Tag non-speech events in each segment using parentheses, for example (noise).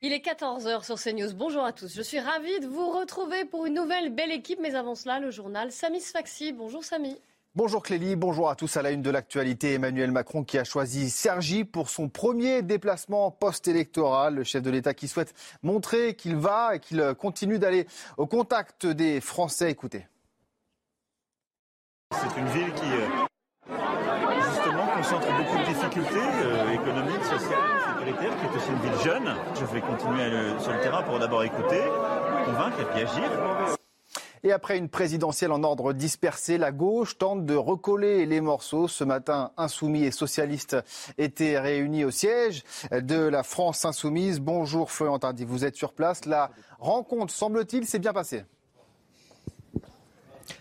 Il est 14h sur CNews. Bonjour à tous. Je suis ravie de vous retrouver pour une nouvelle belle équipe. Mais avant cela, le journal Samy Sfaxi. Bonjour Samy. Bonjour Clélie, bonjour à tous. À la une de l'actualité, Emmanuel Macron qui a choisi Sergi pour son premier déplacement post-électoral. Le chef de l'État qui souhaite montrer qu'il va et qu'il continue d'aller au contact des Français. Écoutez. C'est une ville qui, euh, concentre beaucoup de difficultés euh, économiques, sociales, sécuritaires, qui est aussi une ville jeune. Je vais continuer sur le terrain pour d'abord écouter, convaincre et puis agir. Et après une présidentielle en ordre dispersé, la gauche tente de recoller les morceaux. Ce matin, insoumis et socialistes étaient réunis au siège de la France insoumise. Bonjour Florian vous êtes sur place. La rencontre, semble-t-il, s'est bien passée.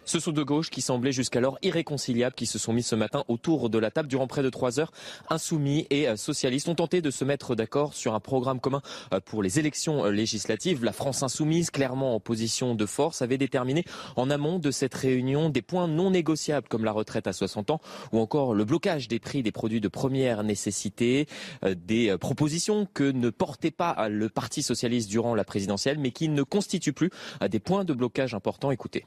Ce sont deux gauches qui semblaient jusqu'alors irréconciliables, qui se sont mis ce matin autour de la table durant près de trois heures. Insoumis et euh, socialistes ont tenté de se mettre d'accord sur un programme commun euh, pour les élections euh, législatives. La France insoumise, clairement en position de force, avait déterminé en amont de cette réunion des points non négociables comme la retraite à 60 ans ou encore le blocage des prix des produits de première nécessité, des propositions que ne portait pas le Parti socialiste durant la présidentielle mais qui ne constituent plus des points de blocage importants. Écoutez.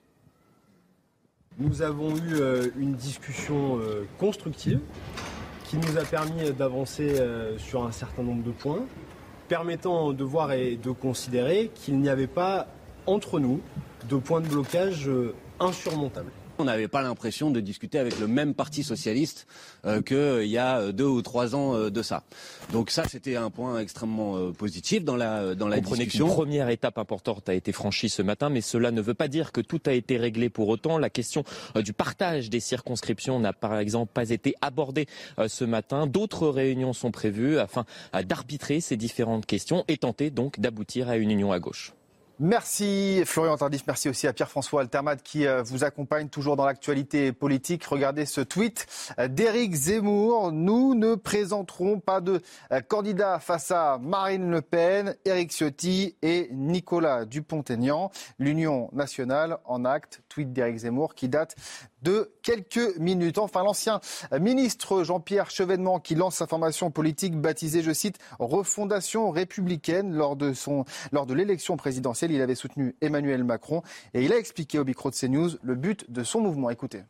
Nous avons eu euh, une discussion euh, constructive qui nous a permis d'avancer euh, sur un certain nombre de points, permettant de voir et de considérer qu'il n'y avait pas entre nous de points de blocage insurmontables. On n'avait pas l'impression de discuter avec le même parti socialiste euh, qu'il y a deux ou trois ans euh, de ça. Donc ça, c'était un point extrêmement euh, positif dans la, dans la discussion. Une première étape importante a été franchie ce matin, mais cela ne veut pas dire que tout a été réglé pour autant. La question du partage des circonscriptions n'a par exemple pas été abordée ce matin. D'autres réunions sont prévues afin d'arbitrer ces différentes questions et tenter donc d'aboutir à une union à gauche. Merci Florian Tardif, merci aussi à Pierre-François Altermat qui euh, vous accompagne toujours dans l'actualité politique. Regardez ce tweet d'Éric Zemmour. Nous ne présenterons pas de euh, candidat face à Marine Le Pen, Éric Ciotti et Nicolas Dupont-Aignan. L'Union nationale en acte, tweet d'Éric Zemmour qui date de quelques minutes. Enfin, l'ancien ministre Jean-Pierre Chevènement qui lance sa formation politique baptisée, je cite, Refondation républicaine lors de, son, lors de l'élection présidentielle. Il avait soutenu Emmanuel Macron et il a expliqué au micro de CNews le but de son mouvement. Écoutez.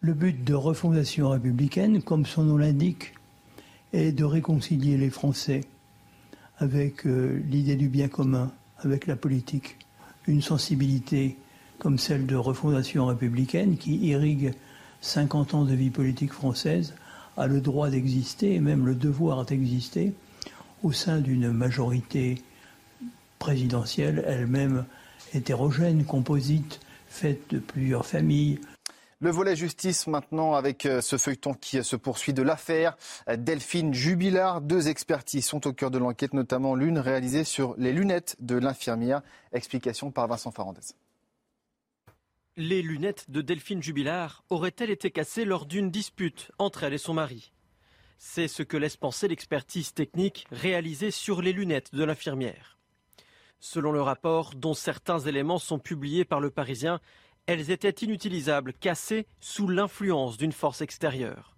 Le but de Refondation républicaine, comme son nom l'indique, est de réconcilier les Français avec euh, l'idée du bien commun, avec la politique, une sensibilité comme celle de refondation républicaine qui irrigue 50 ans de vie politique française, a le droit d'exister et même le devoir d'exister au sein d'une majorité présidentielle elle-même hétérogène, composite, faite de plusieurs familles. Le volet justice maintenant avec euh, ce feuilleton qui se poursuit de l'affaire Delphine Jubilard. Deux expertises sont au cœur de l'enquête, notamment l'une réalisée sur les lunettes de l'infirmière. Explication par Vincent Farandez. Les lunettes de Delphine Jubilard auraient-elles été cassées lors d'une dispute entre elle et son mari? C'est ce que laisse penser l'expertise technique réalisée sur les lunettes de l'infirmière. Selon le rapport, dont certains éléments sont publiés par le Parisien, elles étaient inutilisables, cassées sous l'influence d'une force extérieure.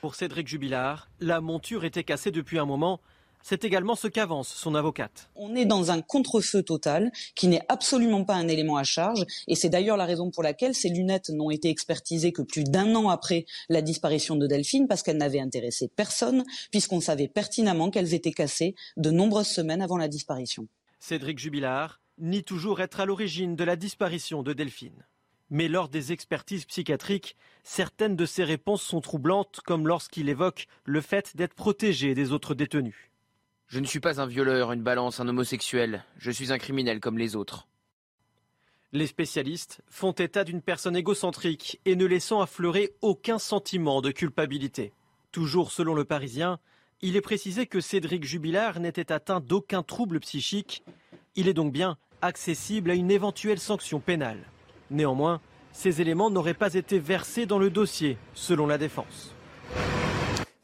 Pour Cédric Jubilard, la monture était cassée depuis un moment, c'est également ce qu'avance son avocate. On est dans un contre-feu total qui n'est absolument pas un élément à charge et c'est d'ailleurs la raison pour laquelle ces lunettes n'ont été expertisées que plus d'un an après la disparition de Delphine parce qu'elles n'avaient intéressé personne puisqu'on savait pertinemment qu'elles étaient cassées de nombreuses semaines avant la disparition. Cédric Jubilard nie toujours être à l'origine de la disparition de Delphine. Mais lors des expertises psychiatriques, certaines de ses réponses sont troublantes, comme lorsqu'il évoque le fait d'être protégé des autres détenus. Je ne suis pas un violeur, une balance, un homosexuel. Je suis un criminel comme les autres. Les spécialistes font état d'une personne égocentrique et ne laissant affleurer aucun sentiment de culpabilité. Toujours selon le Parisien, Il est précisé que Cédric Jubilard n'était atteint d'aucun trouble psychique. Il est donc bien accessible à une éventuelle sanction pénale. Néanmoins, ces éléments n'auraient pas été versés dans le dossier, selon la défense.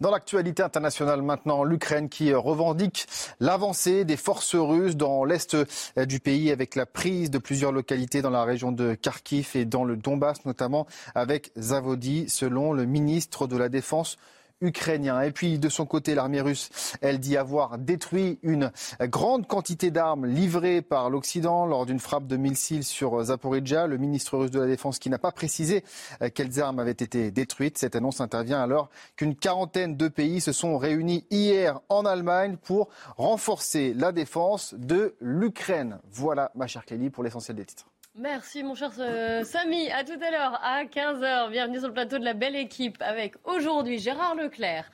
Dans l'actualité internationale maintenant, l'Ukraine qui revendique l'avancée des forces russes dans l'est du pays avec la prise de plusieurs localités dans la région de Kharkiv et dans le Donbass notamment avec Zavodi selon le ministre de la Défense ukrainien. Et puis de son côté, l'armée russe, elle dit avoir détruit une grande quantité d'armes livrées par l'Occident lors d'une frappe de missiles sur Zaporizhia. Le ministre russe de la Défense qui n'a pas précisé euh, quelles armes avaient été détruites. Cette annonce intervient alors qu'une quarantaine de pays se sont réunis hier en Allemagne pour renforcer la défense de l'Ukraine. Voilà, ma chère Clélie, pour l'essentiel des titres. Merci mon cher euh, Samy. À tout à l'heure à 15h. Bienvenue sur le plateau de la belle équipe avec aujourd'hui Gérard Leclerc.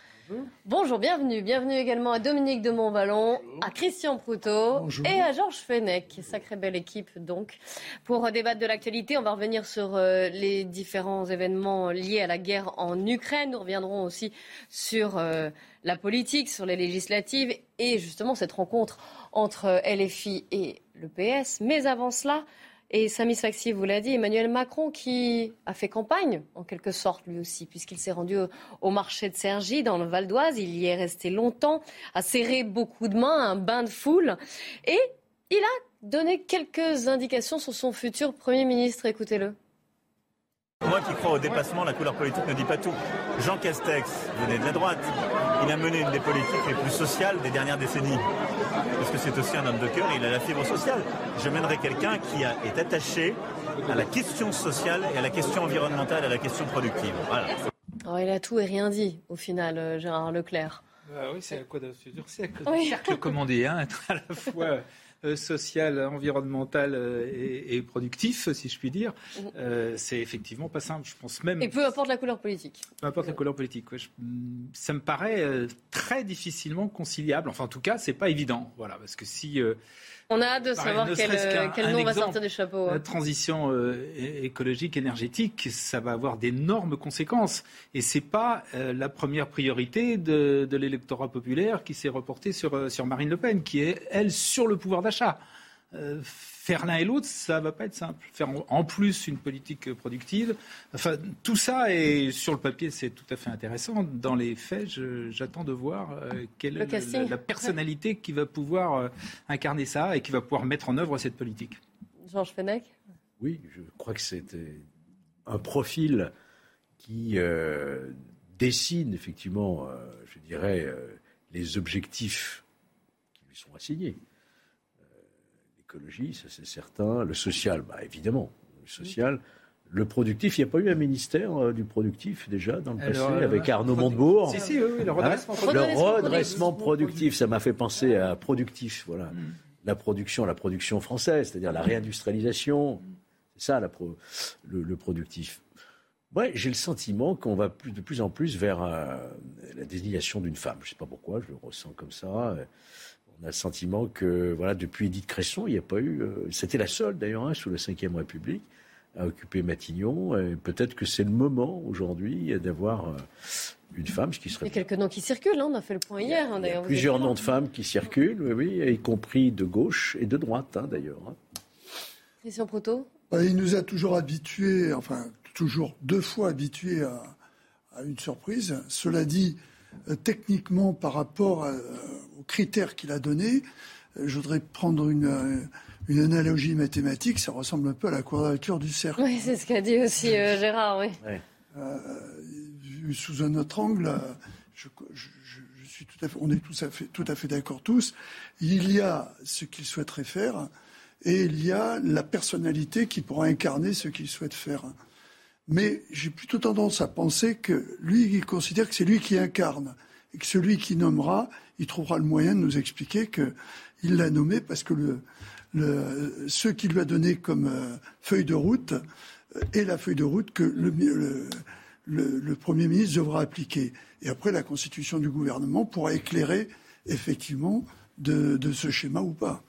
Bonjour. bienvenue. Bienvenue également à Dominique de Montvalon, à Christian Proutot et à Georges Fenech. Sacrée belle équipe donc. Pour débattre de l'actualité, on va revenir sur euh, les différents événements liés à la guerre en Ukraine. Nous reviendrons aussi sur euh, la politique, sur les législatives et justement cette rencontre entre LFI et le PS. Mais avant cela, et Samy Faxi vous l'a dit, Emmanuel Macron qui a fait campagne, en quelque sorte, lui aussi, puisqu'il s'est rendu au, marché de Cergy, dans le Val d'Oise. Il y est resté longtemps, a serré beaucoup de mains, un bain de foule. Et il a donné quelques indications sur son futur Premier ministre. Écoutez-le. Moi qui crois au dépassement, la couleur politique ne dit pas tout. Jean Castex venait de la droite. Il a mené une des politiques les plus sociales des dernières décennies. Parce que c'est aussi un homme de cœur et il a la fibre sociale. Je mènerai quelqu'un qui est attaché à la question sociale et à la question environnementale, à la question productive. Voilà. Oh, il a tout et rien dit, au final, euh, Gérard Leclerc. Bah oui, c'est à quoi de cercle, oui. cercle commandé, hein, à la fois social, environnemental euh, et, productif, si je puis dire, mhm. euh, c'est effectivement pas simple. Je pense même. Et peu importe la couleur politique. Peu importe la couleur politique. ça me paraît très difficilement conciliable. Enfin, en tout cas, c'est pas évident. Voilà, parce que si on a hâte de savoir quel, nom va sortir du chapeau. La hein. transition euh, écologique, énergétique, ça va avoir d'énormes conséquences. Et ce n'est pas euh, la première priorité de, l'électorat populaire qui s'est reporté sur, euh, sur Marine Le Pen, qui est, elle, sur le pouvoir d'achat faire l'un et l'autre, ça va pas être simple. Faire en plus une politique productive, enfin tout ça est sur le papier, c'est tout à fait intéressant. Dans les faits, j'attends de voir euh, quelle est la, personnalité qui va pouvoir euh, incarner ça et qui va pouvoir mettre en œuvre cette politique. Georges Fenech? Oui, je crois que c'était un profil qui euh, dessine effectivement, je dirais, les objectifs qui lui sont assignés l'écologie, ça c'est certain. Le social, bah, évidemment. Le social. Le productif, il n'y a pas eu un ministère euh, du productif déjà dans le passé euh, avec Arnaud Montebourg Si, si, oui, le redressement hein productif. Le redressement productif, ça m'a fait penser à productif, voilà. Mm. La production, la production française, c'est-à-dire la réindustrialisation. C'est ça le, productif. Ouais, j'ai le sentiment qu'on va de plus en plus vers euh, la désignation d'une femme. Je ne sais pas pourquoi, je le ressens comme ça on a le sentiment que, voilà, depuis Édith Cresson, il n'y a pas eu. Euh, c'était la seule, d'ailleurs, hein, sous la Ve République, à occuper Matignon. Peut-être que c'est le moment, aujourd'hui, d'avoir euh, une femme, ce qui serait. Il y a quelques noms qui circulent, hein, on a fait le point hier, hein, d'ailleurs. plusieurs noms de femmes qui circulent, oui, oui, y compris de gauche et de droite, d'ailleurs. Christian Proto bah, Il nous a toujours habitués, enfin, toujours deux fois habitués à, à une surprise. Cela dit, euh, techniquement, par rapport à, aux critères qu'il a donnés, euh, je voudrais prendre une, euh, une, analogie mathématique. Ça ressemble un peu à la quadrature du cercle. Oui, c'est ce qu'a dit aussi euh, Gérard. Oui. vu sous un autre angle, je, suis tout à fait, on est tout à fait, tout à fait d'accord tous. Il y a ce qu'il souhaiterait faire et il y a la personnalité qui pourra incarner ce qu'il souhaite faire. Mais j'ai plutôt tendance à penser que lui, il considère que c'est lui qui incarne et que celui qui nommera, il trouvera le moyen de nous expliquer qu'il l'a nommé parce que le, le, ce qu'il lui a donné comme euh, feuille de route euh, est la feuille de route que le, le, Premier ministre devra appliquer. Et après, la constitution du gouvernement pourra éclairer effectivement de, de ce schéma ou pas.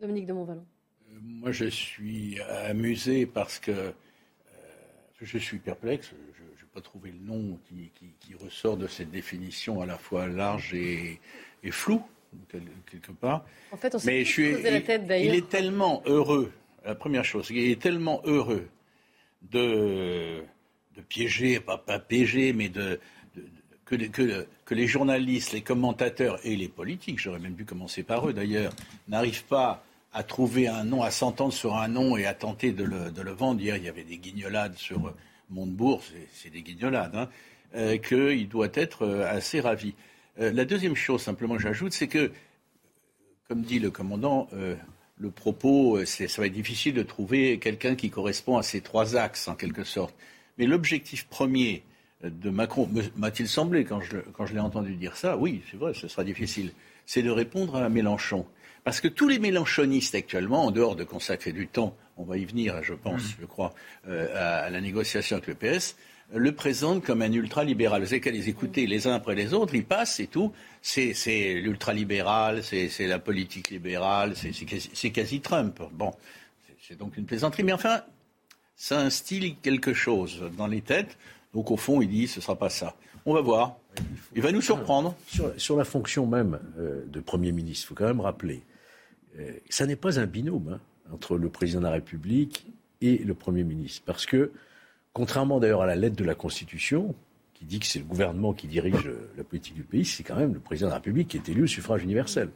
Dominique de Montvalon. Euh, moi, je suis amusé parce que je suis perplexe retrouver le nom qui, ressort de cette définition à la fois large et, floue, quelque part. En fait, on s'est la tête d'ailleurs. Il est tellement heureux, la première chose, il est tellement heureux de, de piéger, pas, pas piéger, mais de, que, que, que, les journalistes, les commentateurs et les politiques, j'aurais même pu commencer par eux d'ailleurs, n'arrivent pas à trouver un nom, à s'entendre sur un nom et à tenter de le, de le, vendre. Hier, il y avait des guignolades sur Montebourg, c'est des guignolades, hein, euh, qu'il doit être euh, assez ravi. Euh, la deuxième chose, simplement, j'ajoute, c'est que, comme dit le commandant, le propos, ça va être difficile de trouver quelqu'un qui correspond à ces trois axes, en quelque sorte. Mais l'objectif premier de Macron, m'a-t-il semblé, quand je, quand je l'ai entendu dire ça, oui, c'est vrai, ce sera difficile, c'est de répondre à Mélenchon. Parce que tous les mélenchonistes actuellement, en dehors de consacrer du temps, on va y venir, je pense, mm. je crois, euh, à, la négociation avec le PS, le présentent comme un ultralibéral. Vous savez qu'à les écouter les uns après les autres, ils passent et tout. C'est l'ultralibéral, c'est la politique libérale, c'est quasi, Trump. Bon, c'est donc une plaisanterie. Mais enfin, ça instille quelque chose dans les têtes. Donc au fond, il dit ce ne sera pas ça. On va voir. Il va nous surprendre. Sur, la fonction même euh, de Premier ministre, il faut quand même rappeler, euh, ça n'est pas un binôme hein, entre le président de la République et le Premier ministre. Parce que, contrairement d'ailleurs à la lettre de la Constitution, qui dit que c'est le gouvernement qui dirige euh, la politique du pays, c'est quand même le président de la République qui est élu au suffrage universel.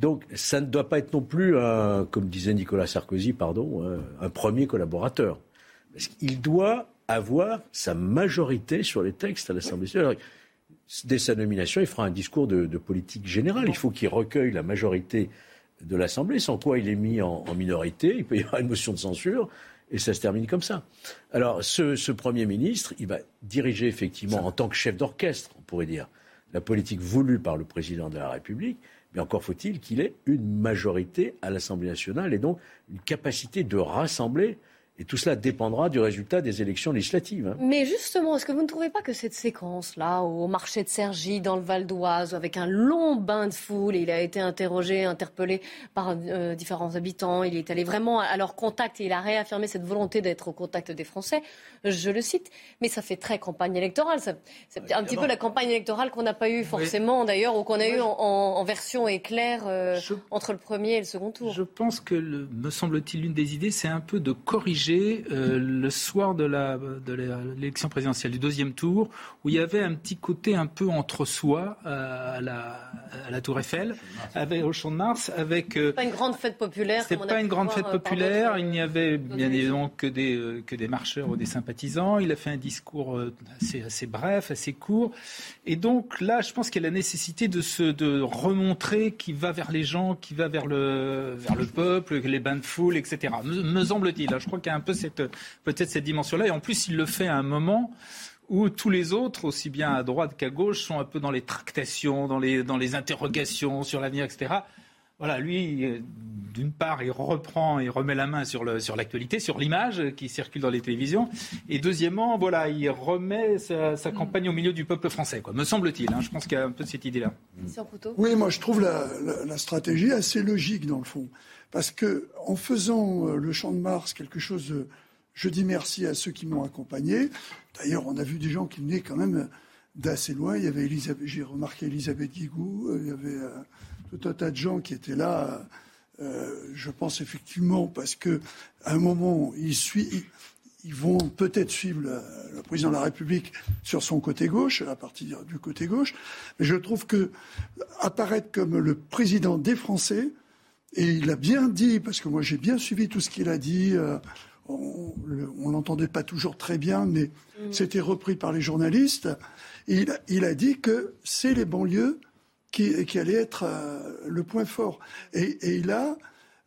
Donc ça ne doit pas être non plus, comme disait Nicolas Sarkozy, pardon, un premier collaborateur. Parce qu'il doit avoir sa majorité sur les textes à l'Assemblée nationale. Dès sa nomination, il fera un discours de, politique générale. Il faut qu'il recueille la majorité de l'Assemblée, sans quoi il est mis en, minorité. Il peut y avoir une motion de censure. Et ça se termine comme ça. Alors, ce, Premier ministre, il va diriger effectivement, en tant que chef d'orchestre, on pourrait dire, la politique voulue par le président de la République. Mais encore faut-il qu'il ait une majorité à l'Assemblée nationale et donc une capacité de rassembler et tout cela dépendra du résultat des élections législatives. Hein. Mais justement, est-ce que vous ne trouvez pas que cette séquence-là, au marché de Cergy, dans le Val d'Oise, avec un long bain de foule, et il a été interrogé, interpellé par euh, différents habitants, il est allé vraiment à leur contact et il a réaffirmé cette volonté d'être au contact des Français, je le cite, mais ça fait très campagne électorale. C'est un petit peu la campagne électorale qu'on n'a pas eue forcément d'ailleurs, ou qu'on a eue en, version éclair euh, entre le premier et le second tour. Je pense que, me semble-t-il, l'une des idées, c'est un peu de corriger euh, le soir de l'élection présidentielle du deuxième tour, où il y avait un petit côté un peu entre soi euh, à, la, Tour Eiffel, avec, au Champ de Mars, avec. Euh, pas une grande fête populaire. C'est pas une grande fête populaire. Il n'y avait bien évidemment que des que des marcheurs ou des sympathisants. Il a fait un discours assez assez bref, assez court, et donc là, je pense qu'il y a la nécessité de se de remontrer qui va vers les gens, qui va vers le vers le peuple, les bains de foule, etc. Me, me semble-t-il. Hein. Je crois qu'il un peu cette, peut-être cette dimension-là. Et en plus, il le fait à un moment où tous les autres, aussi bien à droite qu'à gauche, sont un peu dans les tractations, dans les, dans les interrogations sur l'avenir, etc. Voilà, lui, d'une part, il reprend et remet la main sur, le, sur l'actualité, sur l'image qui circule dans les télévisions. Et deuxièmement, voilà, il remet sa, campagne au milieu du peuple français, quoi, me semble-t-il. Hein. je pense qu'il y a un peu cette idée-là. Oui, moi, je trouve la, la, stratégie assez logique, dans le fond. Parce que en faisant euh, le champ de Mars quelque chose, je dis merci à ceux qui m'ont accompagné. D'ailleurs, on a vu des gens qui venaient quand même d'assez loin. Il y avait Elisabeth, j'ai remarqué Elisabeth Guigou, euh, il y avait euh, tout un tas de gens qui étaient là. je pense effectivement parce que à un moment, ils, ils vont peut-être suivre le, président de la République sur son côté gauche, à partir du côté gauche. Mais je trouve que apparaître comme le président des Français, et il a bien dit, parce que moi j'ai bien suivi tout ce qu'il a dit, euh, on ne l'entendait pas toujours très bien, mais mm. c'était repris par les journalistes. il, il, a dit que c'est les banlieues qui, qui allaient être euh, le point fort. Et, et, il a,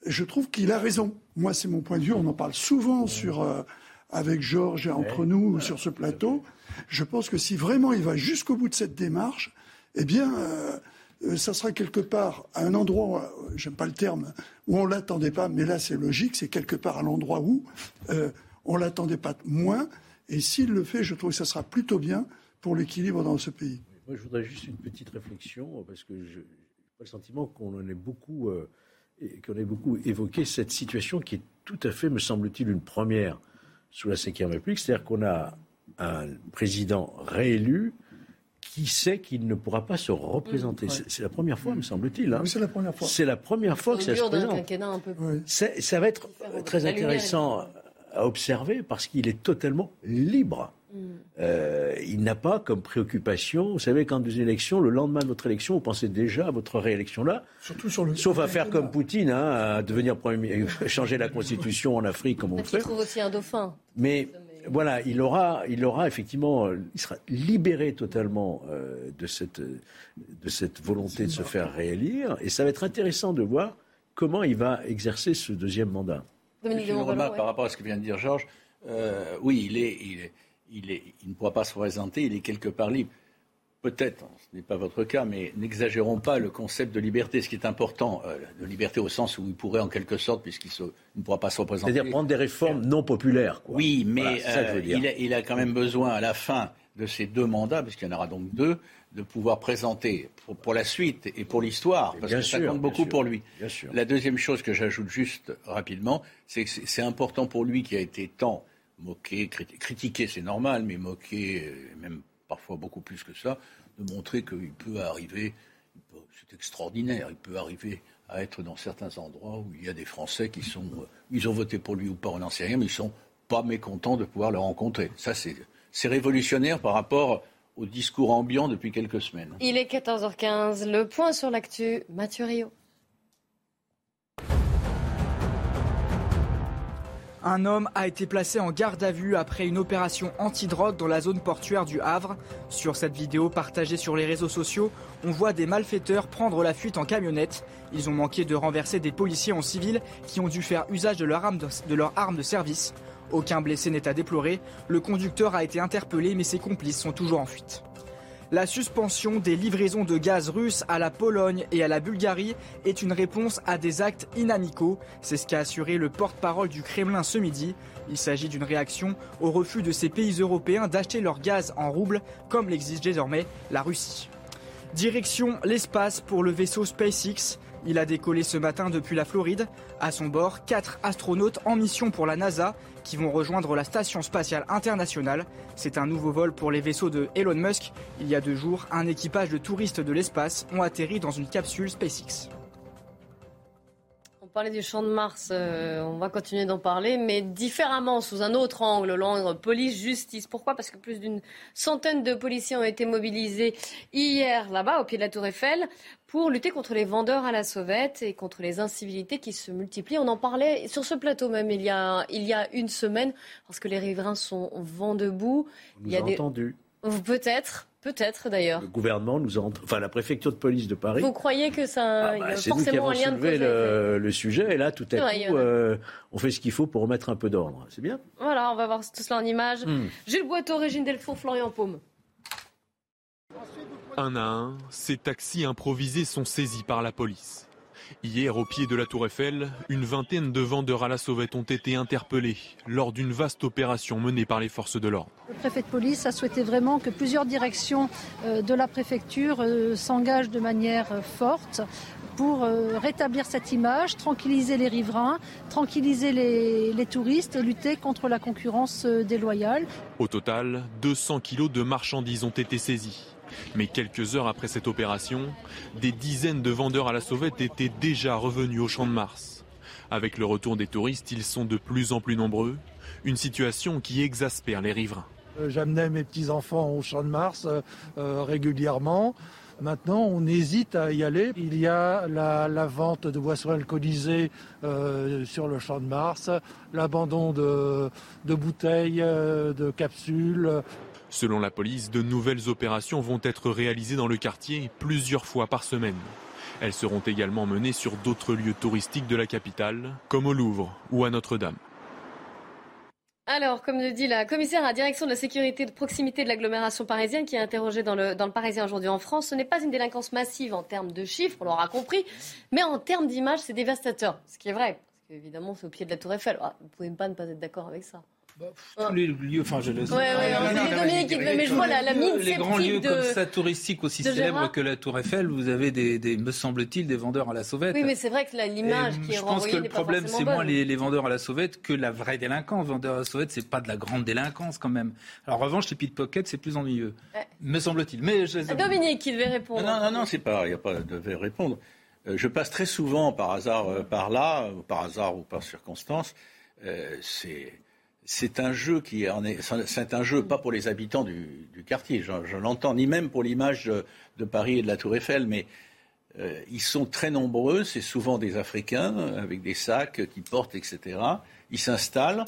je trouve qu'il a raison. Moi, c'est mon point de vue. On en parle souvent sur, euh, avec Georges et entre nous sur ce plateau. Je pense que si vraiment il va jusqu'au bout de cette démarche, eh bien, euh, ça sera quelque part à un endroit, euh, j'aime pas le terme, où on l'attendait pas, mais là c'est logique, c'est quelque part à l'endroit où euh, on l'attendait pas moins. Et s'il le fait, je trouve que ça sera plutôt bien pour l'équilibre dans ce pays. Moi, je voudrais juste une petite réflexion, parce que j'ai pas le sentiment qu'on en ait beaucoup, qu'on ait beaucoup évoqué cette situation qui est tout à fait, me semble-t-il, une première sous la Ve République. C'est-à-dire qu'on a un président réélu qui sait qu'il ne pourra pas se représenter? Mmh. C'est- C'est la première fois, me semble-t-il. hein. Oui, c'est la première fois. C'est la première fois que ça se présente. un peu. Ça va être très intéressant à observer parce qu'il est totalement libre. Mm. Euh, il n'a pas comme préoccupation, vous savez, quand vous élections, le lendemain de votre élection, vous pensez déjà à votre réélection là, Surtout sur le. sauf à faire comme Poutine, hein, à devenir premier, ministre, (laughs) changer la constitution en Afrique comme on fait. trouve aussi un dauphin. Mais voilà, il aura, il aura effectivement, euh, il sera libéré totalement euh, de cette, de cette volonté de se faire réélire, et ça va être intéressant de voir comment il va exercer ce deuxième mandat. Dominique Une remarque ouais. par rapport à ce que vient de dire Georges. Euh, oui, il est, il est, il est, il ne pourra pas se présenter. Il est quelque part libre. Peut-être, ce n'est pas votre cas, mais n'exagérons pas le concept de liberté. Ce qui est important, euh, de liberté au sens où il pourrait, en quelque sorte, puisqu'il ne pourra pas se représenter. C'est-à-dire prendre des réformes non populaires. quoi. Oui, mais Voilà, euh, dire. il, a, il a quand même besoin, à la fin de ces deux mandats, puisqu'il y en aura donc deux, de pouvoir présenter pour, pour la suite et pour l'histoire, parce Bien que ça compte beaucoup sûr, pour lui. bien sûr. La deuxième chose que j'ajoute juste rapidement, c'est que c'est important pour lui qui a été tant moqué, criti- critiqué, c'est normal, mais moqué, euh, même parfois beaucoup plus que ça, de montrer qu'il peut arriver, c'est extraordinaire, il peut arriver à être dans certains endroits où il y a des Français qui sont, euh, ils ont voté pour lui ou pas, on n'en sait rien, mais ils sont pas mécontents de pouvoir le rencontrer. Ça, c'est c'est révolutionnaire par rapport au discours ambiant depuis quelques semaines. Il est 14h15. Le point sur l'actu, Mathieu Rio. Un homme a été placé en garde à vue après une opération antidrogue dans la zone portuaire du Havre. Sur cette vidéo partagée sur les réseaux sociaux, on voit des malfaiteurs prendre la fuite en camionnette. Ils ont manqué de renverser des policiers en civil qui ont dû faire usage de leur arme de, de leur arme de service. Aucun blessé n'est à déplorer. Le conducteur a été interpellé mais ses complices sont toujours en fuite. La suspension des livraisons de gaz russe à la Pologne et à la Bulgarie est une réponse à des actes inamicaux. C'est ce qu'a assuré le porte-parole du Kremlin ce midi. Il s'agit d'une réaction au refus de ces pays européens d'acheter leur gaz en roubles, comme l'exige désormais la Russie. Direction l'espace pour le vaisseau SpaceX. Il a décollé ce matin depuis la Floride. À son bord, quatre astronautes en mission pour la NASA qui vont rejoindre la Station spatiale internationale. C'est un nouveau vol pour les vaisseaux de Elon Musk. Il y a deux jours, un équipage de touristes de l'espace ont atterri dans une capsule SpaceX. On parlait du champ de Mars, euh, on va continuer d'en parler, mais différemment, sous un autre angle, l'angle police-justice. Pourquoi? Parce que plus d'une centaine de policiers ont été mobilisés hier là-bas, au pied de la Tour Eiffel, pour lutter contre les vendeurs à la sauvette et contre les incivilités qui se multiplient. On en parlait sur ce plateau même il y a, il y a une semaine, parce que les riverains sont vent debout. On Il y a a des... entendu. Peut-être, peut-être d'ailleurs. Le gouvernement nous a, enfin la préfecture de police de Paris. Vous croyez que ça Ah y bah, a c'est nous qui forcément avons un lien de cause le, le sujet et là tout à vrai, coup euh, on fait ce qu'il faut pour remettre un peu d'ordre. C'est bien. Voilà, on va voir tout cela en images. Hmm. Jules Boiteau, Régine Delfour, Florian Paume. Un à un, ces taxis improvisés sont saisis par la police. Hier, au pied de la Tour Eiffel, une vingtaine de vendeurs à la sauvette ont été interpellés lors d'une vaste opération menée par les forces de l'ordre. Le préfet de police a souhaité vraiment que plusieurs directions euh, de la préfecture euh, s'engagent de manière euh, forte pour rétablir cette image, tranquilliser les riverains, tranquilliser les, les touristes et lutter contre la concurrence déloyale. Au total, 200 kilos de marchandises ont été saisis. Mais quelques heures après cette opération, des dizaines de vendeurs à la sauvette étaient déjà revenus au champ de Mars. Avec le retour des touristes, ils sont de plus en plus nombreux, une situation qui exaspère les riverains. Euh, J'amenais mes petits-enfants au Champ de Mars euh, euh, régulièrement. Maintenant, on hésite à y aller. Il y a la, vente de boissons alcoolisées sur le Champ de Mars, l'abandon de, bouteilles, de capsules. Selon la police, de nouvelles opérations vont être réalisées dans le quartier plusieurs fois par semaine. Elles seront également menées sur d'autres lieux touristiques de la capitale, comme au Louvre ou à Notre-Dame. Alors, comme le dit la commissaire à la direction de la sécurité de proximité de l'agglomération parisienne qui est interrogée dans le, Parisien aujourd'hui en France, ce n'est pas une délinquance massive en termes de chiffres, on l'aura compris, mais en termes d'image, c'est dévastateur. Ce qui est vrai, parce qu'évidemment, c'est au pied de la Tour Eiffel. Ah, vous pouvez pas ne pas être d'accord avec ça. Tous les lieux, enfin je le Ouais, ouais, Non, c'est non, non, Dominique qui- mais je vois la- la mine Les grands lieux de- comme ça, touristiques aussi célèbres que la Tour Eiffel, vous avez des, des me semble-t-il, des vendeurs à la sauvette. Oui, mais c'est vrai que l'image qui est je pense que le problème, c'est moins les, les vendeurs à la sauvette que la vraie délinquance. Vendeurs à la sauvette, c'est pas de la grande délinquance quand même. Alors, en revanche, les pickpockets, c'est plus ennuyeux, Ouais. me semble-t-il. Mais je... Dominique qui devait répondre. Non, non, non, c'est pas, il n'y a pas de répondre. Euh, je passe très souvent par hasard euh, par là, par hasard ou par circonstance. Euh, c'est, c'est un jeu qui en un jeu pas pour les habitants du, quartier, je, l'entends, ni même pour l'image de, Paris et de la Tour Eiffel, mais euh, ils sont très nombreux, c'est souvent des Africains avec des sacs qui portent, etc. Ils s'installent.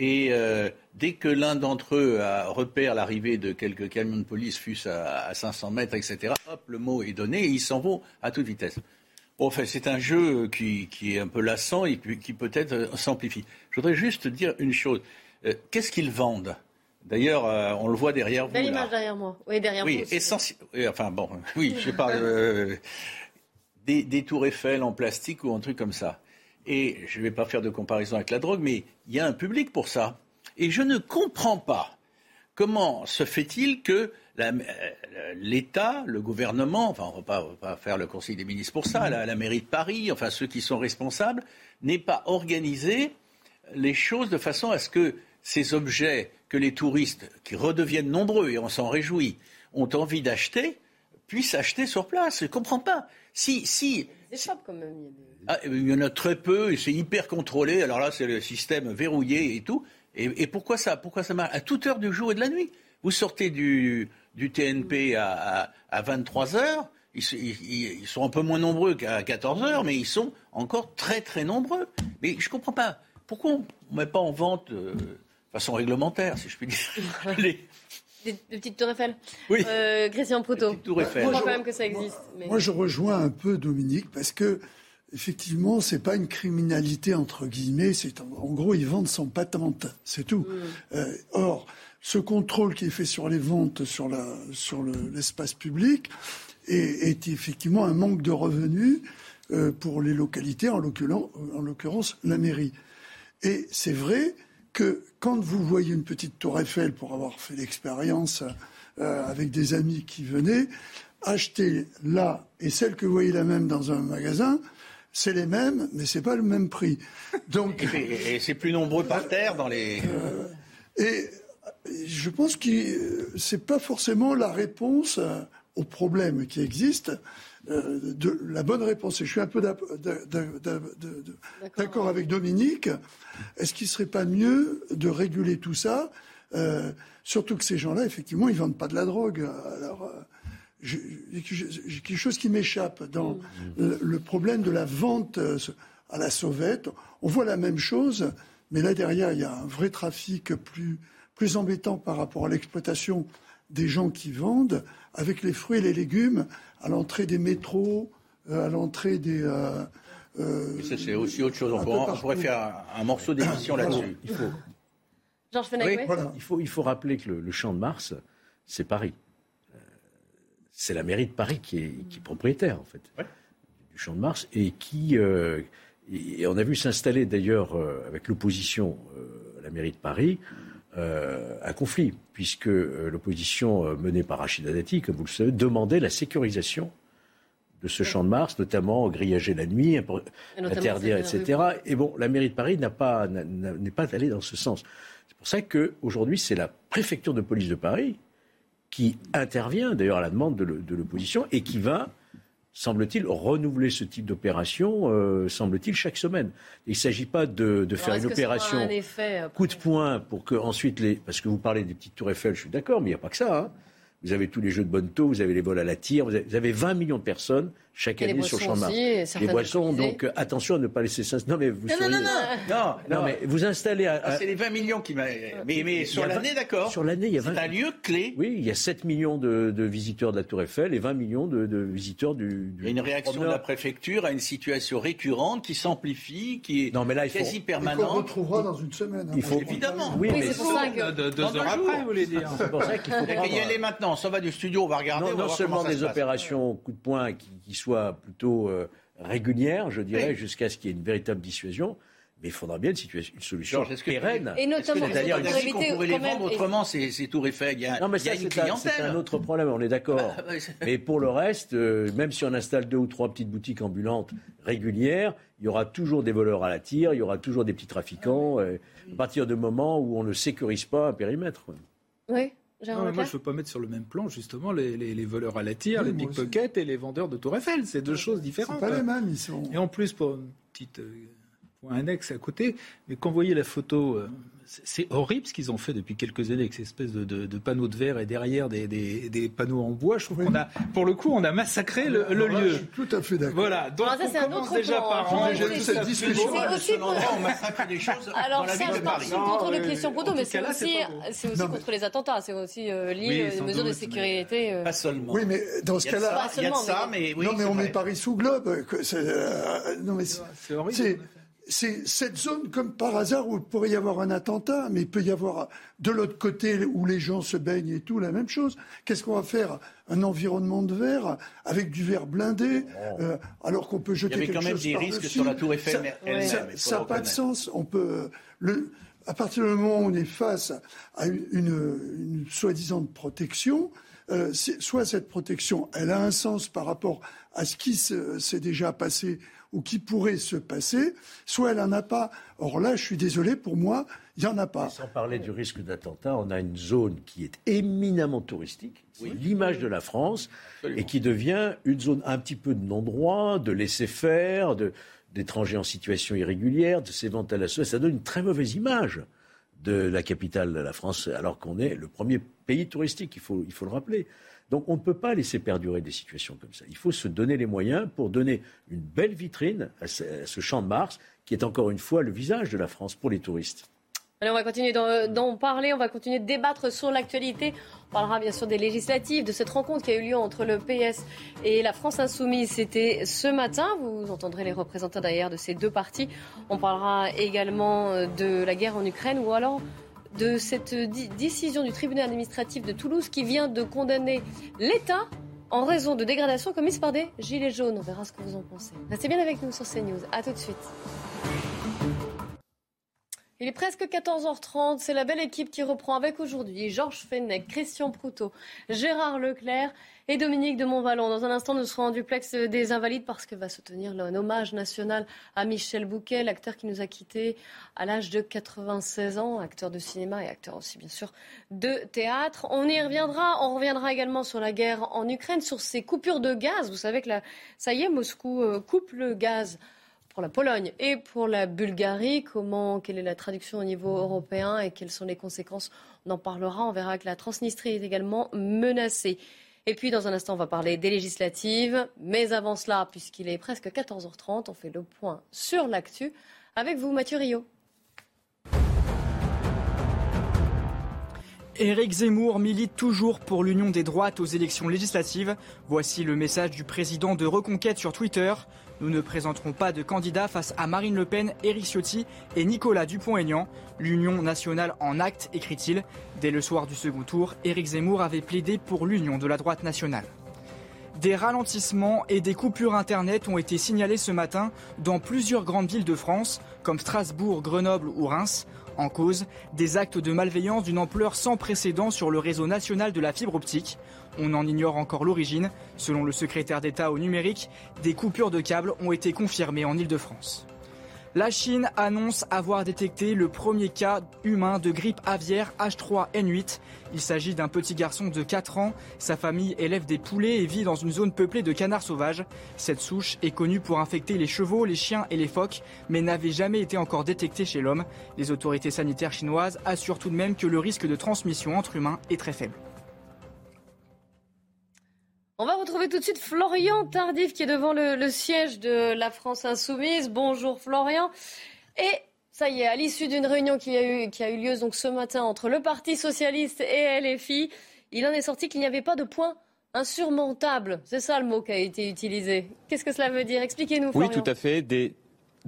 Et euh, dès que l'un d'entre eux repère l'arrivée de quelques camions de police, fût-ce à, à 500 mètres, etc., hop, le mot est donné et ils s'en vont à toute vitesse. Bon, enfin, c'est un jeu qui, qui est un peu lassant et qui, qui peut-être euh, s'amplifie. Je voudrais juste dire une chose. Euh, Qu'est-ce qu'ils vendent? D'ailleurs, euh, on le voit derrière vous. Belle là. image derrière moi. Oui, derrière Oui, vous. essentiel. oui, Enfin bon, (laughs) oui, je euh, des, des tours Eiffel en plastique ou un truc comme ça. Et je ne vais pas faire de comparaison avec la drogue, mais il y a un public pour ça. Et je ne comprends pas comment se fait-il que l'État, le gouvernement, enfin on ne va pas, faire le Conseil des ministres pour ça, la, la mairie de Paris, enfin ceux qui sont responsables, n'aient pas organisé les choses de façon à ce que ces objets que les touristes, qui redeviennent nombreux, et on s'en réjouit, ont envie d'acheter, puissent acheter sur place. Je ne comprends pas. Si, si, quand même. ah, il y en a très peu, et c'est hyper contrôlé. Alors là, c'est le système verrouillé et tout. Et, et pourquoi ça Pourquoi ça marche? À toute heure du jour et de la nuit. Vous sortez du, du TNP à, à, 23 heures. Ils, se- ils- ils sont un peu moins nombreux qu'à 14 heures, mais ils sont encore très très nombreux. Mais je comprends pas. Pourquoi on ne met pas en vente euh, de façon réglementaire, si je puis dire les- Des, des petites tours Eiffel. Oui. Euh, Christian Proutot. tours Eiffel. Je crois Moi, quand je- même que ça existe. mais- Moi, je rejoins un peu Dominique parce que effectivement, c'est pas une criminalité entre guillemets. C'est en, en gros, ils vendent sans patente, c'est tout. Euh, or, ce contrôle qui est fait sur les ventes sur la sur le- l'espace public est, est effectivement un manque de revenus euh, pour les localités, en l'occurrence, en l'occurrence la mairie. Et c'est vrai que quand vous voyez une petite tour Eiffel, pour avoir fait l'expérience euh, avec des amis qui venaient, acheter là et celle que vous voyez la même dans un magasin, c'est les mêmes, mais c'est pas le même prix. Donc, Et, c'est plus nombreux par terre dans les. et je pense que c'est pas forcément la réponse euh, au problème qui existe. euh, de, la bonne réponse. Et je suis un peu d'accord avec Dominique. Est-ce qu'il serait pas mieux de réguler tout ça euh, Surtout que ces gens-là, effectivement, ils vendent pas de la drogue. Alors, euh, j'ai quelque chose qui m'échappe dans le, le problème de la vente euh, à la sauvette. On voit la même chose, mais là derrière, il y a un vrai trafic plus, plus embêtant par rapport à l'exploitation des gens qui vendent, avec les fruits et les légumes à l'entrée des métros, euh, à l'entrée des... euh, euh, Ça, c'est aussi autre chose. On peu pourrait, on partout. pourrait faire un, un morceau d'émission là-dessus. Il faut, Georges oui. il, faut, il faut rappeler que le, le Champ de Mars, c'est Paris. Euh, C'est la mairie de Paris qui est, qui est propriétaire, en fait, du Champ de Mars, et qui. euh, et on a vu s'installer d'ailleurs euh, avec l'opposition euh, à la mairie de Paris euh, un conflit, puisque euh, l'opposition euh, menée par Rachida Dati, comme vous le savez, demandait la sécurisation de ce champ de Mars, notamment grillager la nuit, Et interdire, etc. Et bon, la mairie de Paris n'a pas, n'est pas allée dans ce sens. C'est pour ça qu'aujourd'hui, c'est la préfecture de police de Paris qui intervient, d'ailleurs à la demande de l'opposition, et qui va, semble-t-il, renouveler ce type d'opération, euh, semble-t-il, chaque semaine. Il ne s'agit pas de, faire une opération un effet, euh, coup de poing pour que ensuite les parce que vous parlez des petites tours Eiffel, je suis d'accord, mais il n'y a pas que ça. hein. Vous avez tous les jeux de bonne taux, vous avez les vols à la tire, vous avez, vous avez 20 millions de personnes chaque année sur le boissons champ de Mars. aussi, et Les boissons, donc euh, attention à ne pas laisser ça. Non mais vous Non, non, non, non, non, Non, mais vous installez à, Ah, c'est les 20 millions qui m'a. Mais, mais sur l'année, 20 d'accord. Sur l'année, il y a 20 C'est un lieu clé. Oui, il y a 7 millions de, de visiteurs de la Tour Eiffel et 20 millions de, de visiteurs du, Il y a une réaction de la préfecture à une situation récurrente qui s'amplifie, qui est Non, mais là, il faut- quasi permanente. retrouvera dans une semaine. hein. Il faut- Évidemment. Oui, Oui, mais c'est pour ça que. De- deux heures après, vous voulez dire. c'est pour ça qu'il faut Il y aller maintenant. On s'en va du studio, on va regarder. non, on va non voir seulement ça des opérations coup de poing qui, soient plutôt euh, régulières, je dirais, Oui. jusqu'à ce qu'il y ait une véritable dissuasion, mais il faudra bien une, situation, une solution que- pérenne. Et notamment, C'est-à-dire pour une- éviter qu'on pourrait les vendre autrement, ces, ces tours Eiffel. Il y a, Non, mais ça, c'est un, autre problème, on est d'accord. Ah, ouais, c'est- Mais pour le reste, euh, même si on installe deux ou trois petites boutiques ambulantes régulières, il y aura toujours des voleurs à la tire, il y aura toujours des petits trafiquants, euh, à partir du moment où on ne sécurise pas un périmètre. quoi. Oui, Non, moi, je ne veux pas mettre sur le même plan, justement, les, les- les voleurs à la tire, les moi aussi. pickpockets et les vendeurs de Tour Eiffel. C'est deux choses différentes. Pas les mêmes, ils sont. Et en plus, pour une petite euh, point annexe à côté, mais quand vous voyez la photo, euh, c'est- horrible ce qu'ils ont fait depuis quelques années avec ces espèces de, de- de panneaux de verre et derrière des, des- des panneaux en bois. Je trouve qu'on a, pour le coup, on a massacré le, le là, lieu. Je suis tout à fait d'accord. Voilà, donc Alors ça, on c'est un commence autre déjà plan, par ranger cette discussion. on massacre des choses (laughs) Alors, dans la c'est ville un de Paris. contre Non, Christian euh, Couteau, mais tout c'est aussi, c'est contre les attentats. C'est aussi euh, lié euh, des mesures de sécurité. euh. Pas seulement. Oui, mais dans ce cas-là. il y a ça, seulement, mais oui, non, mais on met Paris sous globe. euh, non, mais C'est horrible. C'est, cette zone comme par hasard où il pourrait y avoir un attentat, mais il peut y avoir de l'autre côté où les gens se baignent et tout la même chose. Qu'est-ce qu'on va faire? Un environnement de verre avec du verre blindé, euh, alors qu'on peut Il y jeter avait quelque quand même chose des risques par-dessus. sur la tour Eiffel Ça- elle-même, n'a pas de sens. On peut le, à partir du moment où on est face à une, une- une soi-disant protection, euh, c'est- soit cette protection, elle a un sens par rapport à ce qui se- s'est déjà passé ou qui pourrait se passer, soit elle n'en a pas. Or là, je suis désolé, pour moi, il n'y en a pas. Sans parler du risque d'attentat, on a une zone qui est éminemment touristique, c'est l'image de la France, et qui devient une zone un petit peu de non-droit, de laisser-faire, de- d'étrangers en situation irrégulière, de ces ventes à la sauce. Ça donne une très mauvaise image de la capitale de la France, alors qu'on est le premier pays touristique, il faut, il faut le rappeler. Donc on ne peut pas laisser perdurer des situations comme ça. Il faut se donner les moyens pour donner une belle vitrine à ce, champ de Mars, qui est encore une fois le visage de la France pour les touristes. Allez, on va continuer d'en parler, on va continuer de débattre sur l'actualité. On parlera bien sûr des législatives, de cette rencontre qui a eu lieu entre le PS et la France Insoumise. C'était ce matin, vous entendrez les représentants d'ailleurs de ces deux partis. On parlera également de la guerre en Ukraine ou alors de cette décision du tribunal administratif de Toulouse qui vient de condamner l'État en raison de dégradations commises par des gilets jaunes. On verra ce que vous en pensez. Restez bien avec nous sur CNews. À tout de suite. Il est presque 14h30, c'est la belle équipe qui reprend avec aujourd'hui Georges Fenech, Christian Proutot, Gérard Leclerc et Dominique de Montvalon. Dans un instant, nous serons en duplex des Invalides parce que va se tenir un hommage national à Michel Bouquet, l'acteur qui nous a quittés à l'âge de 96 ans, acteur de cinéma et acteur aussi bien sûr de théâtre. On y reviendra, on reviendra également sur la guerre en Ukraine, sur ces coupures de gaz. Vous savez que là, ça y est, Moscou euh, coupe le gaz pour la Pologne et pour la Bulgarie. Comment, quelle est la traduction au niveau européen et quelles sont les conséquences? On en parlera. On verra que la Transnistrie est également menacée. Et puis, dans un instant, on va parler des législatives. Mais avant cela, puisqu'il est presque 14h30, on fait le point sur l'actu avec vous, Mathieu Rio. Éric Zemmour milite toujours pour l'union des droites aux élections législatives. Voici le message du président de Reconquête sur Twitter. Nous ne présenterons pas de candidats face à Marine Le Pen, Éric Ciotti et Nicolas Dupont-Aignan. L'union nationale en acte, écrit-il. Dès le soir du second tour, Éric Zemmour avait plaidé pour l'union de la droite nationale. Des ralentissements et des coupures Internet ont été signalés ce matin dans plusieurs grandes villes de France, comme Strasbourg, Grenoble ou Reims. En cause, des actes de malveillance d'une ampleur sans précédent sur le réseau national de la fibre optique. On en ignore encore l'origine. Selon le secrétaire d'État au numérique, des coupures de câbles ont été confirmées en Ile-de-France. La Chine annonce avoir détecté le premier cas humain de grippe aviaire H3N8. Il s'agit d'un petit garçon de 4 ans. Sa famille élève des poulets et vit dans une zone peuplée de canards sauvages. Cette souche est connue pour infecter les chevaux, les chiens et les phoques, mais n'avait jamais été encore détectée chez l'homme. Les autorités sanitaires chinoises assurent tout de même que le risque de transmission entre humains est très faible. On va retrouver tout de suite Florian Tardif qui est devant le, le siège de la France Insoumise. Bonjour Florian. Et ça y est, à l'issue d'une réunion qui a, eu, qui a eu lieu donc ce matin entre le Parti Socialiste et LFI, il en est sorti qu'il n'y avait pas de point insurmontable. C'est ça le mot qui a été utilisé. Qu'est-ce que cela veut dire? Expliquez-nous Oui, Florian. tout à fait. Des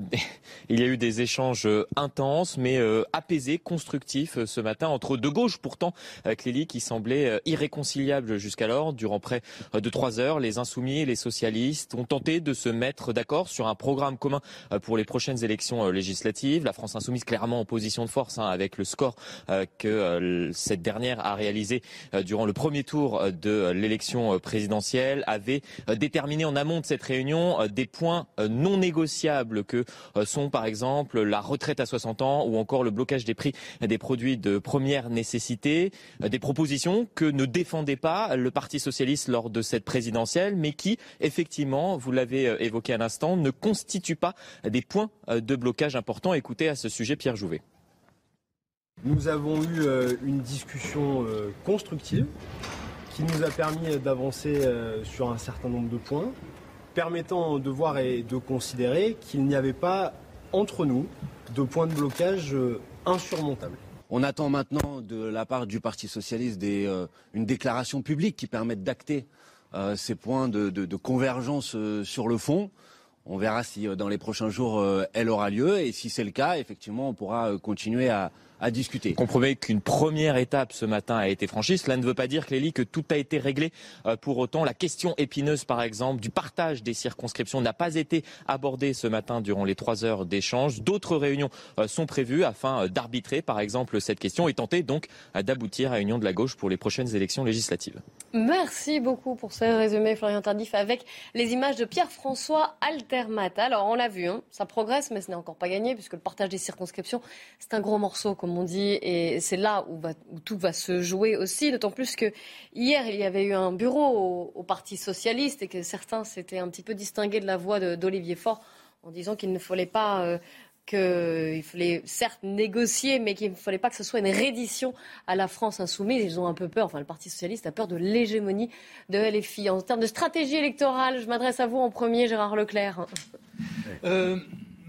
(laughs) il y a eu des échanges intenses, mais apaisés, constructifs ce matin entre deux gauches. Pourtant, Clélie qui semblait irréconciliable jusqu'alors. Durant près de trois heures, les insoumis et les socialistes ont tenté de se mettre d'accord sur un programme commun pour les prochaines élections législatives. La France insoumise clairement en position de force hein, avec le score que cette dernière a réalisé durant le premier tour de l'élection présidentielle avait déterminé en amont de cette réunion des points non négociables que sont par exemple la retraite à 60 ans ou encore le blocage des prix des produits de première nécessité, des propositions que ne défendait pas le Parti socialiste lors de cette présidentielle, mais qui, effectivement, vous l'avez évoqué à l'instant, ne constituent pas des points de blocage importants. Écoutez à ce sujet Pierre Jouvet. Nous avons eu une discussion constructive qui nous a permis d'avancer sur un certain nombre de points permettant de voir et de considérer qu'il n'y avait pas entre nous de points de blocage euh, insurmontables. On attend maintenant de la part du Parti socialiste euh, une déclaration publique qui permette d'acter euh, ces points de, convergence sur le fond. On verra si dans les prochains jours elle aura lieu et si c'est le cas, effectivement, on pourra continuer à, à discuter. Comprenez qu'une première étape ce matin a été franchie. Cela ne veut pas dire, Clélie, que tout a été réglé. Euh, pour autant, la question épineuse, par exemple, du partage des circonscriptions n'a pas été abordée ce matin durant les trois heures d'échange. D'autres réunions euh, sont prévues afin euh, d'arbitrer, par exemple, cette question et tenter donc d'aboutir à une union de la gauche pour les prochaines élections législatives. Merci beaucoup pour ce résumé, Florian Tardif, avec les images de Pierre-François Altermat. Alors, on l'a vu, hein, ça progresse, mais ce n'est encore pas gagné, puisque le partage des circonscriptions, c'est un gros morceau, comme on dit, et c'est là où, tout va se jouer aussi, d'autant plus que hier, il y avait eu un bureau au, Parti socialiste et que certains s'étaient un petit peu distingués de la voix d'Olivier Faure en disant qu'il ne fallait pas... Euh, qu'il fallait certes négocier, mais qu'il ne fallait pas que ce soit une reddition à la France insoumise. Ils ont un peu peur, enfin le Parti socialiste a peur de l'hégémonie de LFI. En termes de stratégie électorale, je m'adresse à vous en premier, Gérard Leclerc. Euh,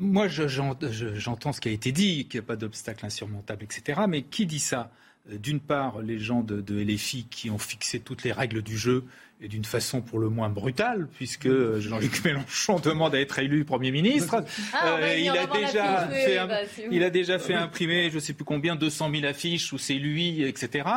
moi, j'entends ce qui a été dit, qu'il n'y a pas d'obstacle insurmontable, etc. Mais qui dit ça? Euh, D'une part, les gens de, de LFI qui ont fixé toutes les règles du jeu et d'une façon pour le moins brutale, puisque Jean-Luc (laughs) Mélenchon demande à être élu Premier ministre. Ah, euh, il, a déjà fait, bah, il a déjà fait imprimer, je ne sais plus combien, 200 000 affiches où c'est lui, etc.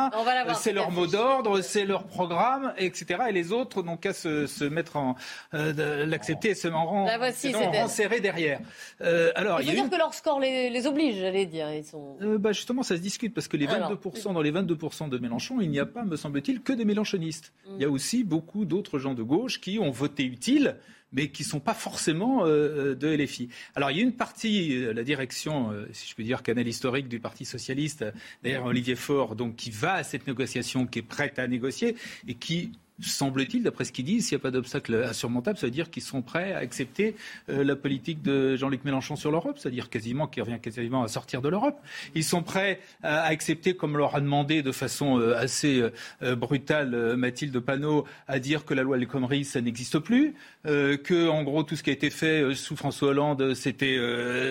C'est leur mot d'ordre, c'est leur programme, etc. Et les autres n'ont qu'à se, se, mettre en euh, l'accepter et se en, serrer derrière. Euh, alors, il faut dire que leur score les, les oblige, j'allais dire. Ils sont... Euh, bah justement, ça se discute parce que les 22% dans les 22% de Mélenchon, il n'y a pas, me semble-t-il, que des mélenchonistes. Il y a mm. aussi beaucoup d'autres gens de gauche qui ont voté utile mais qui ne sont pas forcément euh, euh, de LFI. Alors il y a une partie, euh, la direction, si je peux dire, canal historique du Parti socialiste, d'ailleurs Olivier Faure, donc qui va à cette négociation, qui est prête à négocier et qui semble-t-il, d'après ce qu'ils disent, s'il n'y a pas d'obstacle insurmontable, ça veut dire qu'ils sont prêts à accepter euh, la politique de Jean-Luc Mélenchon sur l'Europe, c'est-à-dire quasiment qu'il revient quasiment à sortir de l'Europe. Ils sont prêts à, accepter, comme leur a demandé de façon euh, assez euh, brutale Mathilde Panot, à dire que la loi El Khomri, ça n'existe plus, que en gros tout ce qui a été fait sous François Hollande, c'était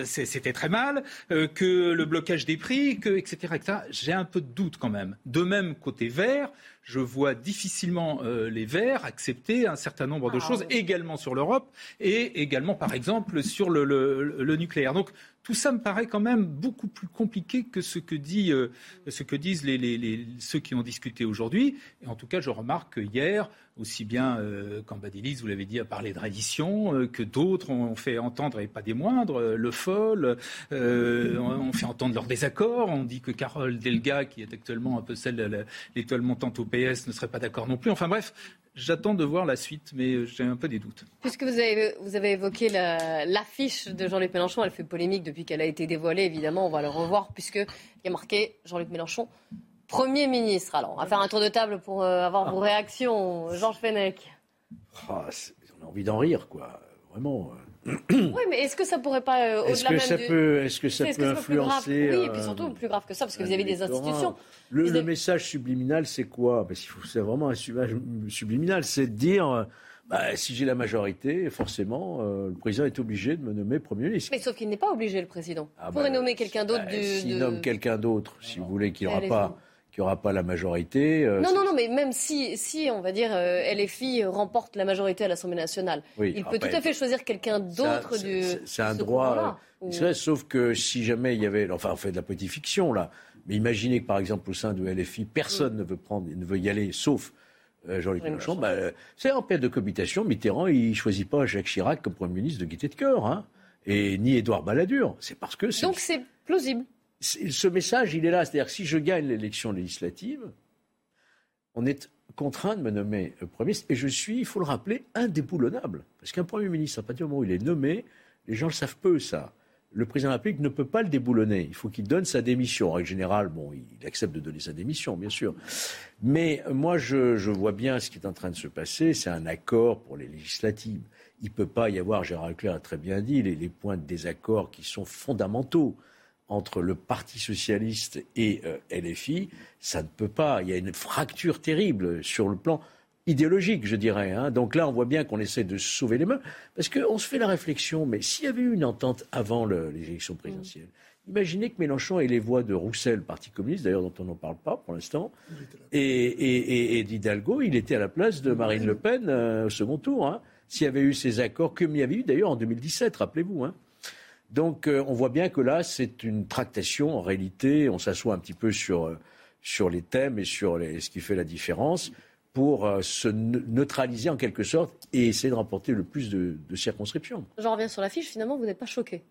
c'était très mal, que le blocage des prix, que etc. etc. J'ai un peu de doute quand même. De même côté vert je vois difficilement euh, les Verts accepter un certain nombre de ah choses, également sur l'Europe et également, par exemple, sur le, le nucléaire. Donc, tout ça me paraît quand même beaucoup plus compliqué que ce que, euh, disent ceux qui ont discuté aujourd'hui. En tout cas, je remarque que hier, aussi bien euh, Cambadilis, vous l'avez dit, a parlé de reddition, euh, que d'autres ont fait entendre, et pas des moindres, euh, Le Foll, ont fait entendre leur désaccord. On dit que Carole Delga, qui est actuellement un peu celle, l'étoile montante au PS, ne serait pas d'accord non plus. Enfin bref, J'attends de voir la suite, mais j'ai un peu des doutes. Puisque vous avez, vous avez évoqué l'affiche de Jean-Luc Mélenchon, elle fait polémique depuis qu'elle a été dévoilée, évidemment, on va le revoir, puisqu'il y a marqué Jean-Luc Mélenchon, Premier ministre. Alors, on va faire un tour de table pour euh, avoir vos réactions. Georges Fenech. Ah, on a envie d'en rire, quoi. Vraiment. Oui, mais est-ce que ça pourrait pas, euh, au-delà même ça peut, Est-ce que ça peut influencer Oui, et puis surtout, plus grave que ça, parce que vous avez des institutions. Le, message subliminal, c'est quoi? Parce qu'il faut, c'est vraiment un message subliminal, c'est de dire. Bah, si j'ai la majorité, forcément, euh, le président est obligé de me nommer Premier ministre. Mais sauf qu'il n'est pas obligé, le président. Ah, il pourrait bah, nommer quelqu'un d'autre. Bah, S'il nomme quelqu'un d'autre, si vous voulez, qu'il n'aura pas qu'il n'y aura pas la majorité. non, non, non, mais même si, si on va dire, LFI remporte la majorité à l'Assemblée nationale, il peut tout à fait choisir quelqu'un d'autre du. C'est un droit. Sauf que si jamais il y avait. Enfin, on fait de la petite fiction, là. Mais imaginez que, par exemple, au sein de LFI, personne ne veut prendre, ne veut y aller, sauf Jean-Luc Mélenchon. Bah, c'est en période de cohabitation. Mitterrand, il ne choisit pas Jacques Chirac comme Premier ministre de gaieté de cœur. Hein et ni Édouard Balladur. C'est parce que Donc c'est plausible. Ce message, il est là. C'est-à-dire si je gagne l'élection législative, on est contraint de me nommer Premier ministre. Et je suis, il faut le rappeler, indéboulonnable. Parce qu'un Premier ministre, à partir du moment où il est nommé, les gens le savent peu, ça. Le président de la République ne peut pas le déboulonner. Il faut qu'il donne sa démission. En règle générale, bon, il accepte de donner sa démission, bien sûr. Mais moi, je, je vois bien ce qui est en train de se passer. C'est un accord pour les législatives il ne peut pas y avoir, Gérard Leclerc a très bien dit, les, points de désaccord qui sont fondamentaux entre le Parti socialiste et euh, LFI, ça ne peut pas. Il y a une fracture terrible sur le plan idéologique, je dirais. Hein. Donc là, on voit bien qu'on essaie de sauver les mains, parce qu'on se fait la réflexion, mais s'il y avait eu une entente avant les élections présidentielles, imaginez que Mélenchon ait les voix de Roussel, Parti communiste, d'ailleurs dont on n'en parle pas pour l'instant, et, d'Hidalgo, il était à la place de Marine Le Pen euh, au second tour. Hein s'il y avait eu ces accords, comme il y avait eu d'ailleurs en 2017, rappelez-vous. Hein. Donc euh, on voit bien que là, c'est une tractation. En réalité, on s'assoit un petit peu sur, euh, sur les thèmes et sur ce qui fait la différence pour euh, se neutraliser en quelque sorte et essayer de remporter le plus de, circonscriptions. J'en reviens sur l'affiche. Finalement, vous n'êtes pas choqué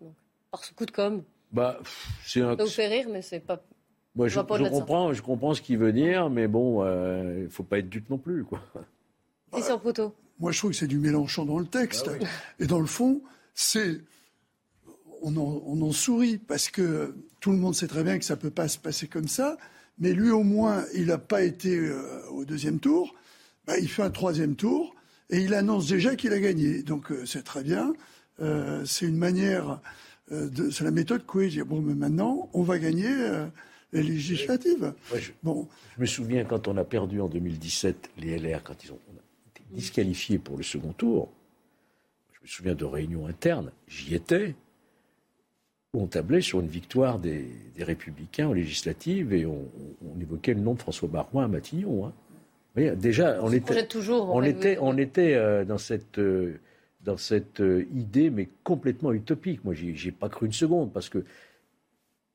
par ce coup de com. Bah, c'est un... Ça vous fait rire, mais c'est pas. Moi, je, comprends, je comprends ce qu'il veut dire, mais bon, il ne faut pas être dupe non plus, quoi. sur Poteau. Moi, je trouve que c'est du Mélenchon dans le texte. Ah Et dans le fond, c'est. On en, sourit parce que tout le monde sait très bien que ça ne peut pas se passer comme ça. Mais lui, au moins, il n'a pas été euh, au deuxième tour. Bah, il fait un troisième tour et il annonce déjà qu'il a gagné. Donc, euh, c'est très bien. Euh, c'est une manière. c'est la méthode Coué. Bon, mais maintenant, on va gagner les législatives. je, bon. je me souviens quand on a perdu en 2017 les LR, quand ils ont, disqualifié pour le second tour. Je me souviens de réunions internes, j'y étais, où on tablait sur une victoire des, Républicains aux législatives et on, évoquait le nom de François Baroin à Matignon. Hein. déjà, on était, toujours, on était, on était euh, dans cette, euh, dans cette euh, idée, mais complètement utopique. Moi, j'y ai pas cru une seconde parce que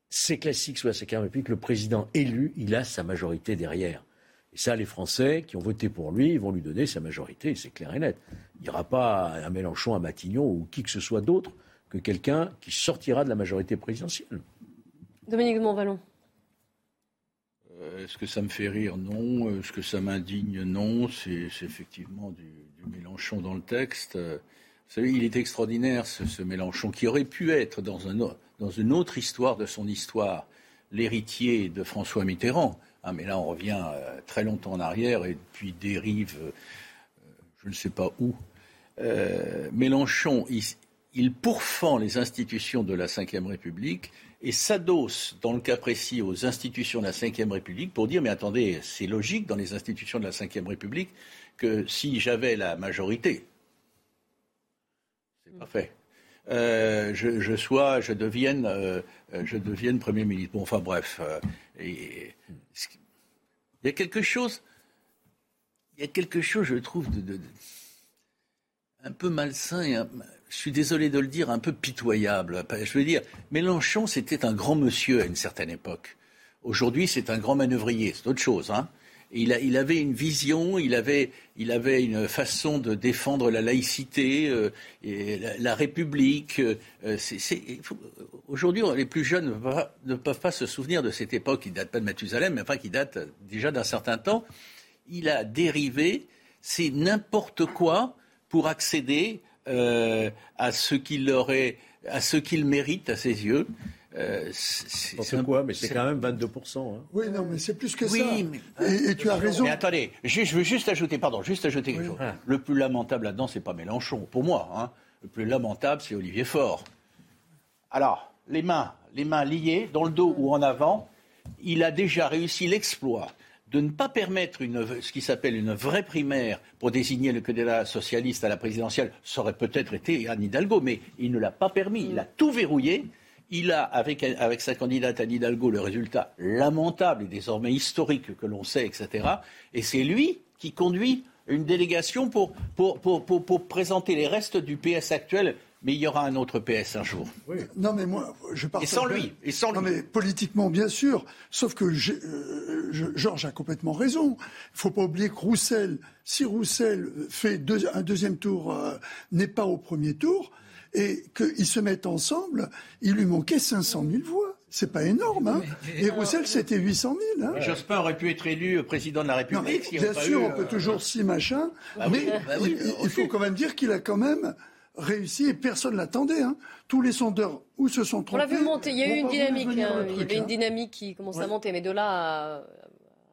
c'est classique sous la Ve République, le président élu, il a sa majorité derrière. Et ça, les Français qui ont voté pour lui, ils vont lui donner sa majorité, c'est clair et net. Il n'y aura pas un Mélenchon à Matignon ou qui que ce soit d'autre que quelqu'un qui sortira de la majorité présidentielle. Dominique de Montvalon. Euh, est-ce que ça me fait rire? Non. Euh, est-ce que ça m'indigne? Non. C'est effectivement du, Mélenchon dans le texte. Euh, vous savez, il est extraordinaire, ce, Mélenchon, qui aurait pu être dans, un, dans une autre histoire de son histoire, l'héritier de François Mitterrand. Ah, mais là, on revient euh, très longtemps en arrière et puis dérive, euh, je ne sais pas où. Euh, Mélenchon, il, pourfend les institutions de la Ve République et s'adosse, dans le cas précis, aux institutions de la Ve République pour dire mais attendez, c'est logique dans les institutions de la Ve République que si j'avais la majorité, c'est pas fait. je, sois, je devienne, je devienne Premier ministre. Bon, enfin bref. il y a quelque chose, il y a quelque chose, je trouve, de, un peu malsain et je suis désolé de le dire, un peu pitoyable. Je veux dire, Mélenchon, c'était un grand monsieur à une certaine époque. Aujourd'hui, c'est un grand manœuvrier, c'est autre chose. Hein il, avait une vision, il avait, une façon de défendre la laïcité, euh, la, République. Euh, aujourd'hui, les plus jeunes ne peuvent, pas, se souvenir de cette époque qui ne date pas de Mathusalem, mais enfin qui date déjà d'un certain temps. Il a dérivé, c'est n'importe quoi pour accéder euh, à ce qu'il aurait, à ce qu'il mérite à ses yeux. Euh, c'est quoi Mais c'est quand même 22%. Hein. Oui, non, mais c'est plus que ça. et, tu as raison. Mais attendez, je, veux juste ajouter, pardon, juste ajouter quelque chose. Le plus lamentable là-dedans, c'est pas Mélenchon, pour moi. Hein. Le plus lamentable, c'est Olivier Faure. Alors, les mains, les mains liées, dans le dos ou en avant, il a déjà réussi l'exploit de ne pas permettre une, ce qui s'appelle une vraie primaire pour désigner le candidat socialiste à la présidentielle. Ça aurait peut-être été Anne Hidalgo, mais il ne l'a pas permis. Il a tout verrouillé Il a, avec, avec sa candidate Anne Hidalgo, le résultat lamentable et désormais historique que l'on sait, etc. Et c'est lui qui conduit une délégation pour, pour, pour, pour, présenter les restes du PS actuel mais il y aura un autre PS un jour. Non, mais moi, je parle. Et sans lui. Et sans non, mais politiquement, bien sûr. Sauf que euh, Georges a complètement raison. Il ne faut pas oublier que Roussel, si Roussel fait un deuxième tour, euh, n'est pas au premier tour, et qu'ils se mettent ensemble, il lui manquait 500 000 voix. C'est pas énorme, hein. Et Roussel, c'était 800 000. Hein. Jospin aurait pu être élu président de la République. bien sûr, on peut euh, toujours si machin, bah mais bah il, faut quand même dire qu'il a quand même réussi et personne l'attendait. Hein. Tous les sondeurs où se sont trompés. On l'a vu monter. Il y a eu une dynamique. Hein. il y avait une dynamique qui commençait à monter, mais de là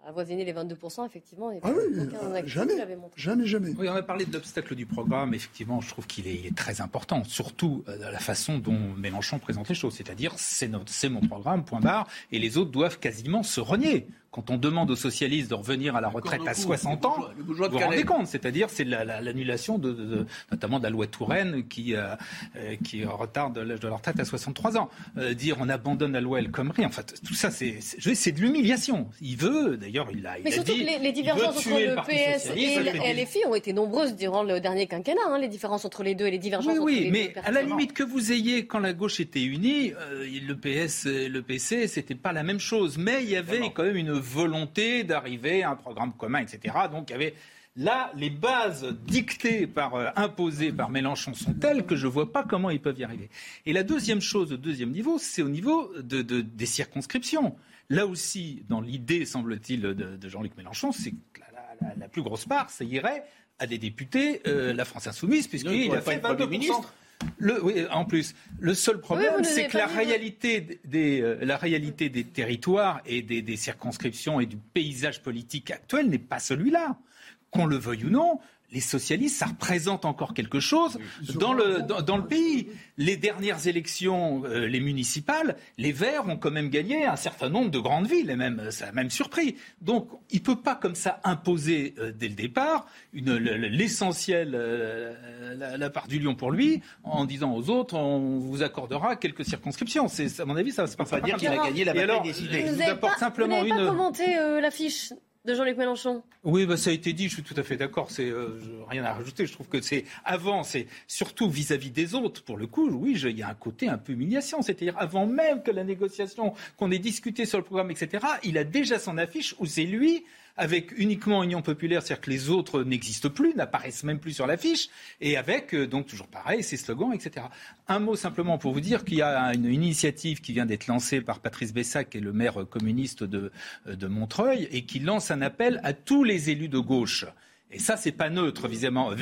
avoisiner les 22%, effectivement. Ah oui, jamais, jamais, jamais. Oui, on a parlé d'obstacles du programme. Effectivement, je trouve qu'il est, très important, surtout euh, la façon dont Mélenchon présente les choses. C'est-à-dire, c'est mon programme, point barre, et les autres doivent quasiment se renier quand on demande aux socialistes de revenir à la retraite à 60 ans, vous vous rendez compte, c'est-à-dire c'est l'annulation de, notamment de la loi Touraine qui, euh, euh, qui retarde l'âge de la retraite à 63 ans. Euh, dire on abandonne la loi El Khomri, en fait, tout ça c'est de l'humiliation. Il veut, d'ailleurs, il a, Mais surtout que les, divergences entre le, PS et les filles ont été nombreuses durant le dernier quinquennat, hein, les différences entre les deux et les divergences oui, oui, mais à la limite que vous ayez, quand la gauche était unie, le PS et le PC, c'était pas la même chose, mais il y avait quand même une volonté d'arriver à un programme commun, etc. Donc il y avait Là, les bases dictées par, euh, imposées par Mélenchon sont telles que je ne vois pas comment ils peuvent y arriver. Et la deuxième chose, au deuxième niveau, c'est au niveau de, des circonscriptions. Là aussi, dans l'idée, semble-t-il, de, Jean-Luc Mélenchon, c'est que la, plus grosse part, ça irait à des députés, euh, la France insoumise, puisqu'il a fait 22%. Ministre. Le, oui, en plus, le seul problème, c'est que la réalité, des, euh, la réalité des territoires et des, des circonscriptions et du paysage politique actuel n'est pas celui-là. Qu'on le veuille ou non, les socialistes, ça représente encore quelque chose dans le, dans, le pays. Les dernières élections, euh, les municipales, les Verts ont quand même gagné un certain nombre de grandes villes, et même, ça a même surpris. Donc, il ne peut pas comme ça imposer euh, dès le départ l'essentiel, euh, la, part du lion pour lui, en disant aux autres, on vous accordera quelques circonscriptions. C'est, à mon avis, ça ne va pas dire qu'il a gagné la bataille des idées. Vous n'avez pas, simplement une... pas commenté l'affiche de Jean-Luc Mélenchon Oui, bah, ça a été dit, je suis tout à fait d'accord. C'est euh, rien à rajouter. Je trouve que c'est avant, c'est surtout vis-à-vis des autres. Pour le coup, oui, il y a un côté un peu humiliation. C'est-à-dire avant même que la négociation, qu'on ait discuté sur le programme, etc. Il a déjà son affiche où c'est lui avec uniquement Union populaire, c'est-à-dire que les autres n'existent plus, n'apparaissent même plus sur l'affiche, et avec, euh, donc toujours pareil, ses slogans, etc. Un mot simplement pour vous dire qu'il y a une initiative qui vient d'être lancée par Patrice Bessac, qui est le maire communiste de, euh, de Montreuil, et qui lance un appel à tous les élus de gauche et ça, c'est pas neutre, visiblement, euh,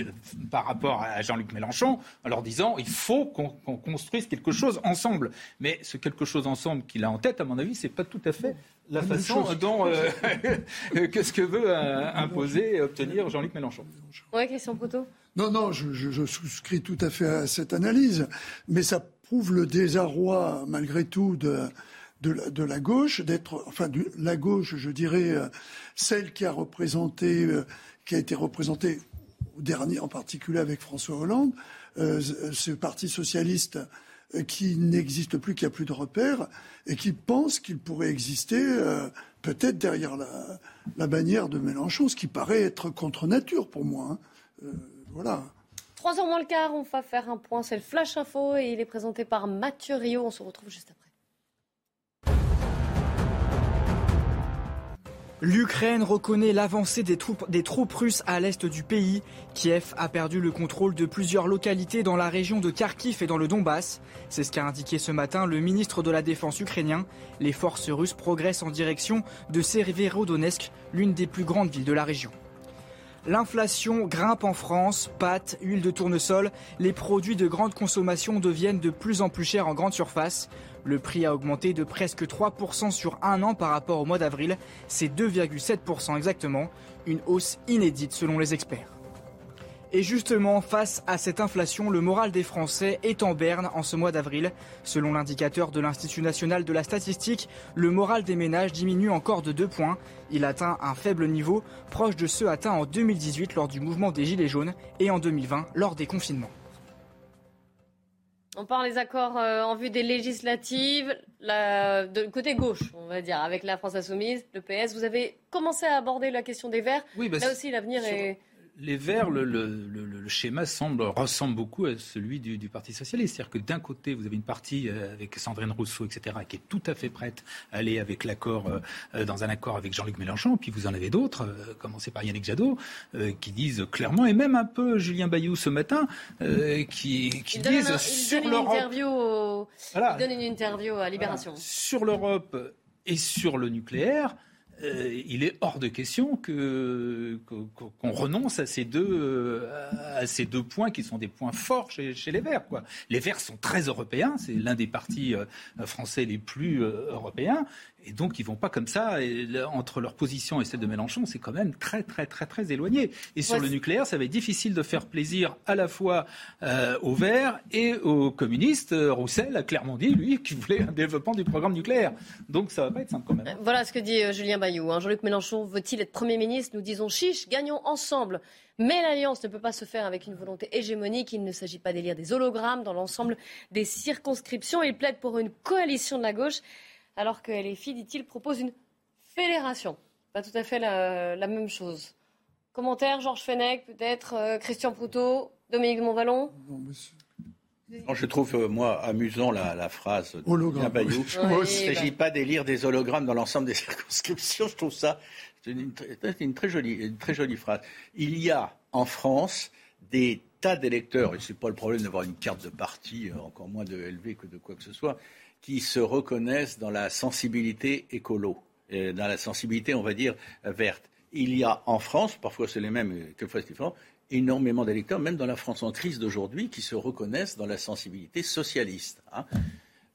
par rapport à Jean-Luc Mélenchon, en leur disant il faut qu'on construise quelque chose ensemble. Mais ce quelque chose ensemble qu'il a en tête, à mon avis, c'est pas tout à fait la façon dont (laughs) euh, que ce que veut euh, imposer et obtenir Jean-Luc Mélenchon. Oui, question Proto. Non, non, je, je, souscris tout à fait à cette analyse, mais ça prouve le désarroi, malgré tout, de, de, la, de la gauche, d'être, enfin, de la gauche, je dirais, celle qui a représenté qui a été représenté au dernier, en particulier avec François Hollande, euh, ce parti socialiste euh, qui n'existe plus, qui a plus de repères, et qui pense qu'il pourrait exister euh, peut-être derrière la, bannière de Mélenchon, ce qui paraît être contre nature pour moi. Hein. voilà. Trois ans moins le quart, on va faire un point. C'est le Flash Info et il est présenté par Mathieu Rio. On se retrouve juste après. L'Ukraine reconnaît l'avancée des troupes, russes à l'est du pays. Kiev a perdu le contrôle de plusieurs localités dans la région de Kharkiv et dans le Donbass. C'est ce qu'a indiqué ce matin le ministre de la Défense ukrainien. Les forces russes progressent en direction de Severodonetsk, l'une des plus grandes villes de la région. L'inflation grimpe en France, pâtes, huile de tournesol, les produits de grande consommation deviennent de plus en plus chers en grande surface. Le prix a augmenté de presque 3% sur un an par rapport au mois d'avril, c'est 2,7% exactement, une hausse inédite selon les experts. Et justement, face à cette inflation, le moral des Français est en berne en ce mois d'avril. Selon l'indicateur de l'Institut national de la statistique, le moral des ménages diminue encore de 2 points. Il atteint un faible niveau, proche de ceux atteints en 2018 lors du mouvement des Gilets jaunes et en 2020 lors des confinements. On parle des accords euh, en vue des législatives, la, de côté gauche, on va dire, avec la France Insoumise, le PS. Vous avez commencé à aborder la question des Verts. Oui, bah, Là aussi, l'avenir est les Verts, le, le, le, le, schéma semble, ressemble beaucoup à celui du, du Parti socialiste. C'est-à-dire que d'un côté, vous avez une partie euh, avec Sandrine Rousseau, etc., qui est tout à fait prête à aller avec l'accord, euh, dans un accord avec Jean-Luc Mélenchon. Puis vous en avez d'autres, euh, commencé par Yannick Jadot, euh, qui disent clairement, et même un peu Julien Bayou ce matin, euh, qui, disent un- sur l'Europe. au- Voilà. Il donne une interview à Libération. Sur l'Europe et sur le nucléaire, euh, il est hors de question que qu'on renonce à ces deux euh, à ces deux points qui sont des points forts chez, chez les Verts. Quoi. Les Verts sont très européens, c'est l'un des partis euh, français les plus euh, européens, et donc ils vont pas comme ça. Et entre leur position et celle de Mélenchon, c'est quand même très très très très éloigné. Et sur Ouais, le nucléaire, ça va être difficile de faire plaisir à la fois euh, aux Verts et aux communistes. Euh, Roussel a clairement dit, lui, qu'il voulait un développement du programme nucléaire. Donc ça va pas être simple quand même. hein. Voilà ce que dit euh, Julien Bayou. hein. Jean-Luc Mélenchon veut-il être Premier ministre? Nous disons chiche, gagnons ensemble. Mais l'alliance ne peut pas se faire avec une volonté hégémonique. Il ne s'agit pas d'élire des hologrammes dans l'ensemble des circonscriptions. Il plaide pour une coalition de la gauche, alors que LFI, dit-il, propose une fédération. Pas tout à fait la, la même chose. Commentaire, Georges Fenech, peut-être, euh, Christian Proutot, Dominique de Montvalon Non, je trouve, euh, moi, amusant la, la phrase de Hologramme. Bayou. Oui, Il ne s'agit pas d'élire des hologrammes dans l'ensemble des (laughs) circonscriptions. Je trouve ça c'est une, très, jolie, une très jolie phrase. Il y a en France des tas d'électeurs, et ce n'est pas le problème d'avoir une carte de parti, euh, encore moins de LV que de quoi que ce soit, qui se reconnaissent dans la sensibilité écolo, et dans la sensibilité, on va dire, euh, verte. Il y a en France, parfois c'est les mêmes, euh, quelquefois c'est différent, énormément d'électeurs, même dans la France en crise d'aujourd'hui, qui se reconnaissent dans la sensibilité socialiste. hein.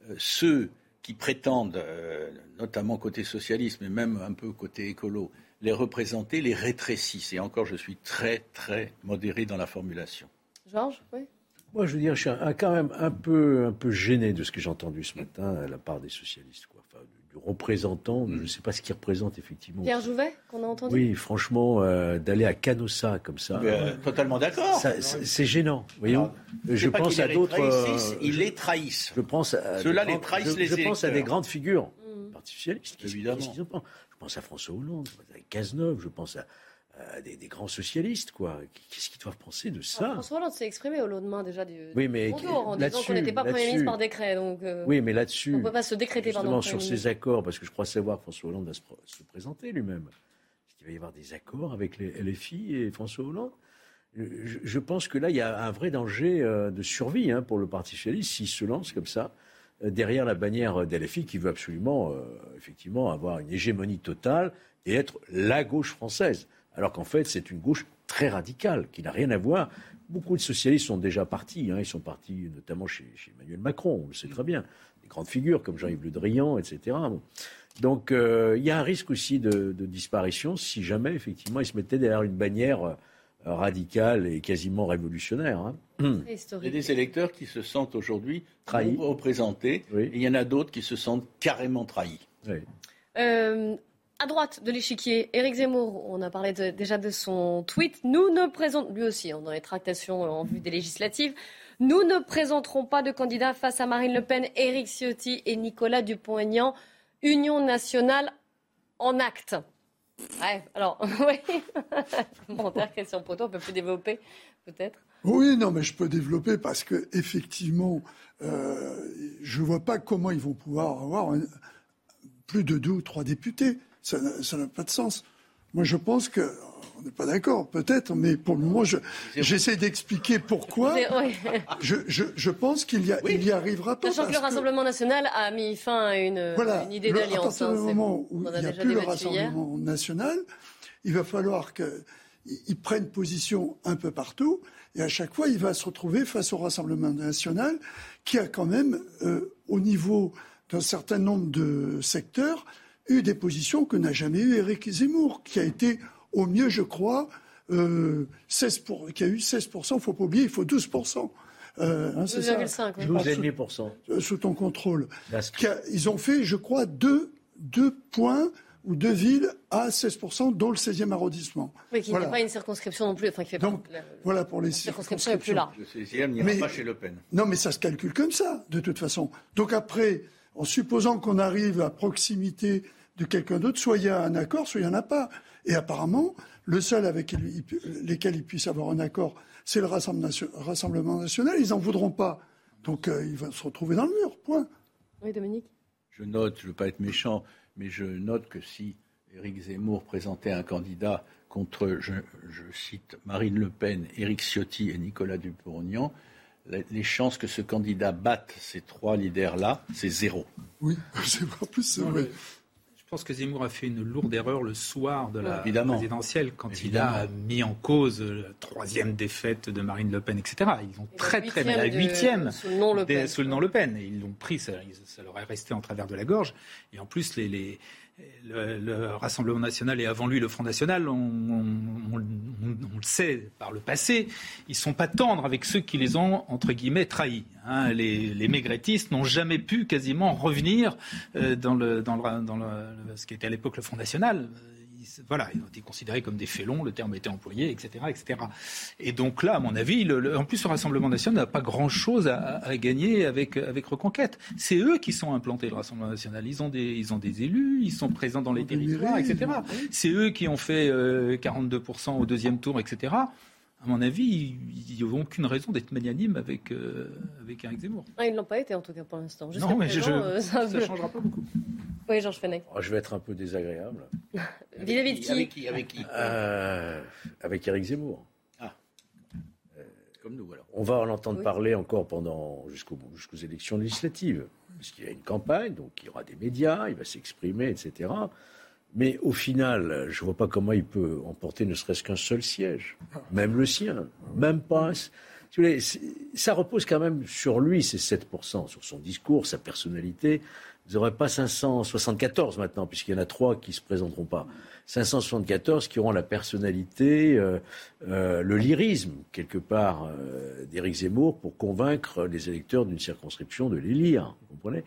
Euh, ceux qui prétendent, euh, notamment côté socialiste, mais même un peu côté écolo, les représenter, les rétrécissent. Et encore, je suis très, très modéré dans la formulation. Georges Oui Moi, je veux dire, je suis un- quand même un peu, un peu gêné de ce que j'ai entendu ce matin à la part des socialistes. Quoi. Enfin, du, du représentant, je ne sais pas ce qu'il représente effectivement. Pierre Jouvet, qu'on a entendu? Oui, franchement, euh, d'aller à Canossa comme ça. Mais, euh, totalement d'accord. c'est gênant, voyons. Je pense à d'autres. euh, ils les trahissent. Je pense à les trahissent je, les je pense à des grandes figures Mm. socialiste. qui- Évidemment. Je pense à François Hollande, je pense à Cazeneuve, je pense à des, des grands socialistes, quoi. Qu'est-ce qu'ils doivent penser de ça? Alors, François Hollande s'est exprimé au lendemain déjà du Oui, mais du en disant qu'on n'était pas Premier ministre par décret. Donc, euh, Oui, mais là-dessus, on ne peut pas se décréter par justement sur ces accords, parce que je crois savoir que François Hollande va se, présenter lui-même. Est-ce qu'il va y avoir des accords avec les LFI et François Hollande je, je pense que là, il y a un vrai danger euh, de survie hein, pour le Parti socialiste s'il se lance comme ça euh, derrière la bannière d'LFI qui veut absolument, euh, effectivement, avoir une hégémonie totale et être la gauche française. Alors qu'en fait, c'est une gauche très radicale qui n'a rien à voir. Beaucoup de socialistes sont déjà partis. hein. Ils sont partis notamment chez, chez Emmanuel Macron, on le sait très bien. Des grandes figures comme Jean-Yves Le Drian, etc. Bon. Donc euh, il y a un risque aussi de, de disparition si jamais, effectivement, ils se mettaient derrière une bannière euh, radicale et quasiment révolutionnaire. hein. Il y a des électeurs qui se sentent aujourd'hui Trahis. représentés, et il y en a d'autres qui se sentent carrément trahis. Euh, à droite de l'échiquier, Éric Zemmour, on a parlé déjà de son tweet. Nous ne présentons, lui aussi, hein, dans les tractations euh, en vue des législatives, nous ne présenterons pas de candidats face à Marine Le Pen, Éric Ciotti et Nicolas Dupont-Aignan. Union nationale en acte. Ouais, alors, (laughs) oui. (laughs) Commentaire, Christian Proto, on peut plus développer, peut-être. Oui, non, mais je peux développer parce que effectivement, euh, je vois pas comment ils vont pouvoir avoir plus de deux ou trois députés. Ça n'a pas de sens. Moi, je pense que on n'est pas d'accord, peut-être, mais pour le moment, je- j'essaie d'expliquer pourquoi. (laughs) Je, je, je pense qu'il y, a- arrivera pas. Sachant que le que- Rassemblement national a mis fin à une, Voilà, une idée le- à d'alliance. partir hein, du moment bon. où On a il n'y a déjà plus le hier. Rassemblement national, il va falloir qu'ils prennent position un peu partout. Et à chaque fois, il va se retrouver face au Rassemblement national, qui a quand même, euh, au niveau d'un certain nombre de secteurs, eu des positions que n'a jamais eu Éric Zemmour, qui a été, au mieux, je crois, euh, 16 pour, qui a eu 16%, il ne faut pas oublier, il faut 12%. Euh, hein, c'est ça 12,5, oui. 12,5%. euh, sous ton contrôle. A- Ils ont fait, je crois, deux, deux points ou deux villes à 16%, dont le 16e arrondissement. Oui, qui Voilà. n'est pas une circonscription non plus. Enfin, qui fait Donc, pas, la- Voilà pour les la circonscription est plus large. Le 16e n'ira Mais- pas chez Le Pen. Non, mais ça se calcule comme ça, de toute façon. Donc après, en supposant qu'on arrive à proximité de quelqu'un d'autre, soit il y a un accord, soit il n'y en a pas. Et apparemment, le seul avec lesquels ils puissent avoir un accord, c'est le Rassemblement nation- Rassemblement national. Ils n'en voudront pas. Donc euh, ils vont se retrouver dans le mur, point. Oui, Dominique Je note, je ne veux pas être méchant, mais je note que si Éric Zemmour présentait un candidat contre, je, je cite, Marine Le Pen, Éric Ciotti et Nicolas Dupont-Aignan, les chances que ce candidat batte ces trois leaders-là, c'est zéro. Oui, (laughs) c'est en plus, c'est vrai. Je pense que Zemmour a fait une lourde erreur le soir de la Évidemment. présidentielle quand Évidemment. il a mis en cause la troisième défête de Marine Le Pen, etc. Ils ont très très mal la huitième de- sous le nom Le des- Pen. sous le nom Le Pen. Et ils l'ont pris, ça, ça leur est resté en travers de la gorge. Et en plus, les, les- le, le Rassemblement national et avant lui le Front national, on, on- on- on le sait par le passé, ils sont pas tendres avec ceux qui les ont entre guillemets trahis. hein. les, les maigrettistes n'ont jamais pu quasiment revenir euh, dans, le, dans, le, dans le- ce qui était à l'époque le Front national. Ils- voilà, ils ont été considérés comme des félons, le terme était employé, etc., etc. Et donc là, à mon avis, le- le- en plus, le Rassemblement national n'a pas grand-chose à, à gagner avec, avec Reconquête. C'est eux qui sont implantés, le Rassemblement national. Ils ont des, ils ont des élus, ils sont présents dans les territoires, etc. C'est eux qui ont fait euh, 42% au deuxième tour, etc. À mon avis, ils n'ont aucune raison d'être magnanimes avec, euh, avec Eric Zemmour. Ah, ils ne l'ont pas été en tout cas pour l'instant. Jusqu'à Non, mais je- présent, je- euh, ça peut- changera pas beaucoup. Oui, Georges Fenech. Oh, je vais être un peu désagréable. (laughs) Vis-à-vis de qui Avec qui, avec qui? Euh, avec Éric Zemmour. Comme nous, alors. On va en entendre Oui. parler encore pendant jusqu'au bout- jusqu'aux élections législatives, puisqu'il y a une campagne, donc il y aura des médias, il va s'exprimer, etc. Mais au final, je ne vois pas comment il peut emporter ne serait-ce qu'un seul siège, même le sien, même pas. ça repose quand même sur lui, ces 7%, sur son discours, sa personnalité. Vous n'aurez pas 574 maintenant, puisqu'il y en a trois qui ne se présenteront pas. 574 qui auront la personnalité, euh, euh, le lyrisme, quelque part, euh, d'Éric Zemmour pour convaincre les électeurs d'une circonscription de les lire. Vous comprenez?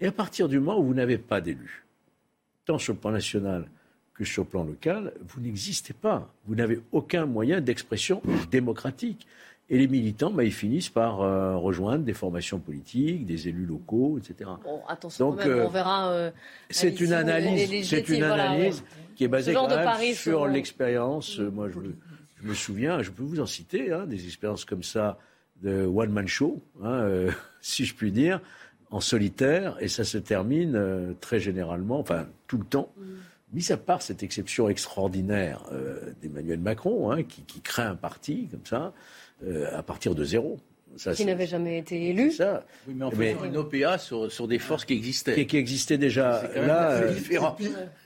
Et à partir du moment où vous n'avez pas d'élus, tant sur le plan national que sur le plan local, vous n'existez pas. Vous n'avez aucun moyen d'expression démocratique. Et les militants, bah, ils finissent par euh, rejoindre des formations politiques, des élus locaux, etc. Bon, attention Donc, euh, on verra. euh, C'est une analyse, c'est une voilà, analyse ouais. qui est basée genre quand de même paris sur l'expérience. Moi, je me, je me souviens, je peux vous en citer, hein, des expériences comme ça de one man show, hein, (laughs) si je puis dire, en solitaire, et ça se termine euh, très généralement, enfin tout le temps. Mis à part cette exception extraordinaire euh, d'Emmanuel Macron, hein, qui, qui crée un parti comme ça, euh, à partir de zéro. Ça, Qui n'avait jamais été élu. ça. Oui, mais en Mais- faisant une OPA sur, sur des forces qui existaient. qui, qui existait déjà. C'est quand même Là, assez euh, différent.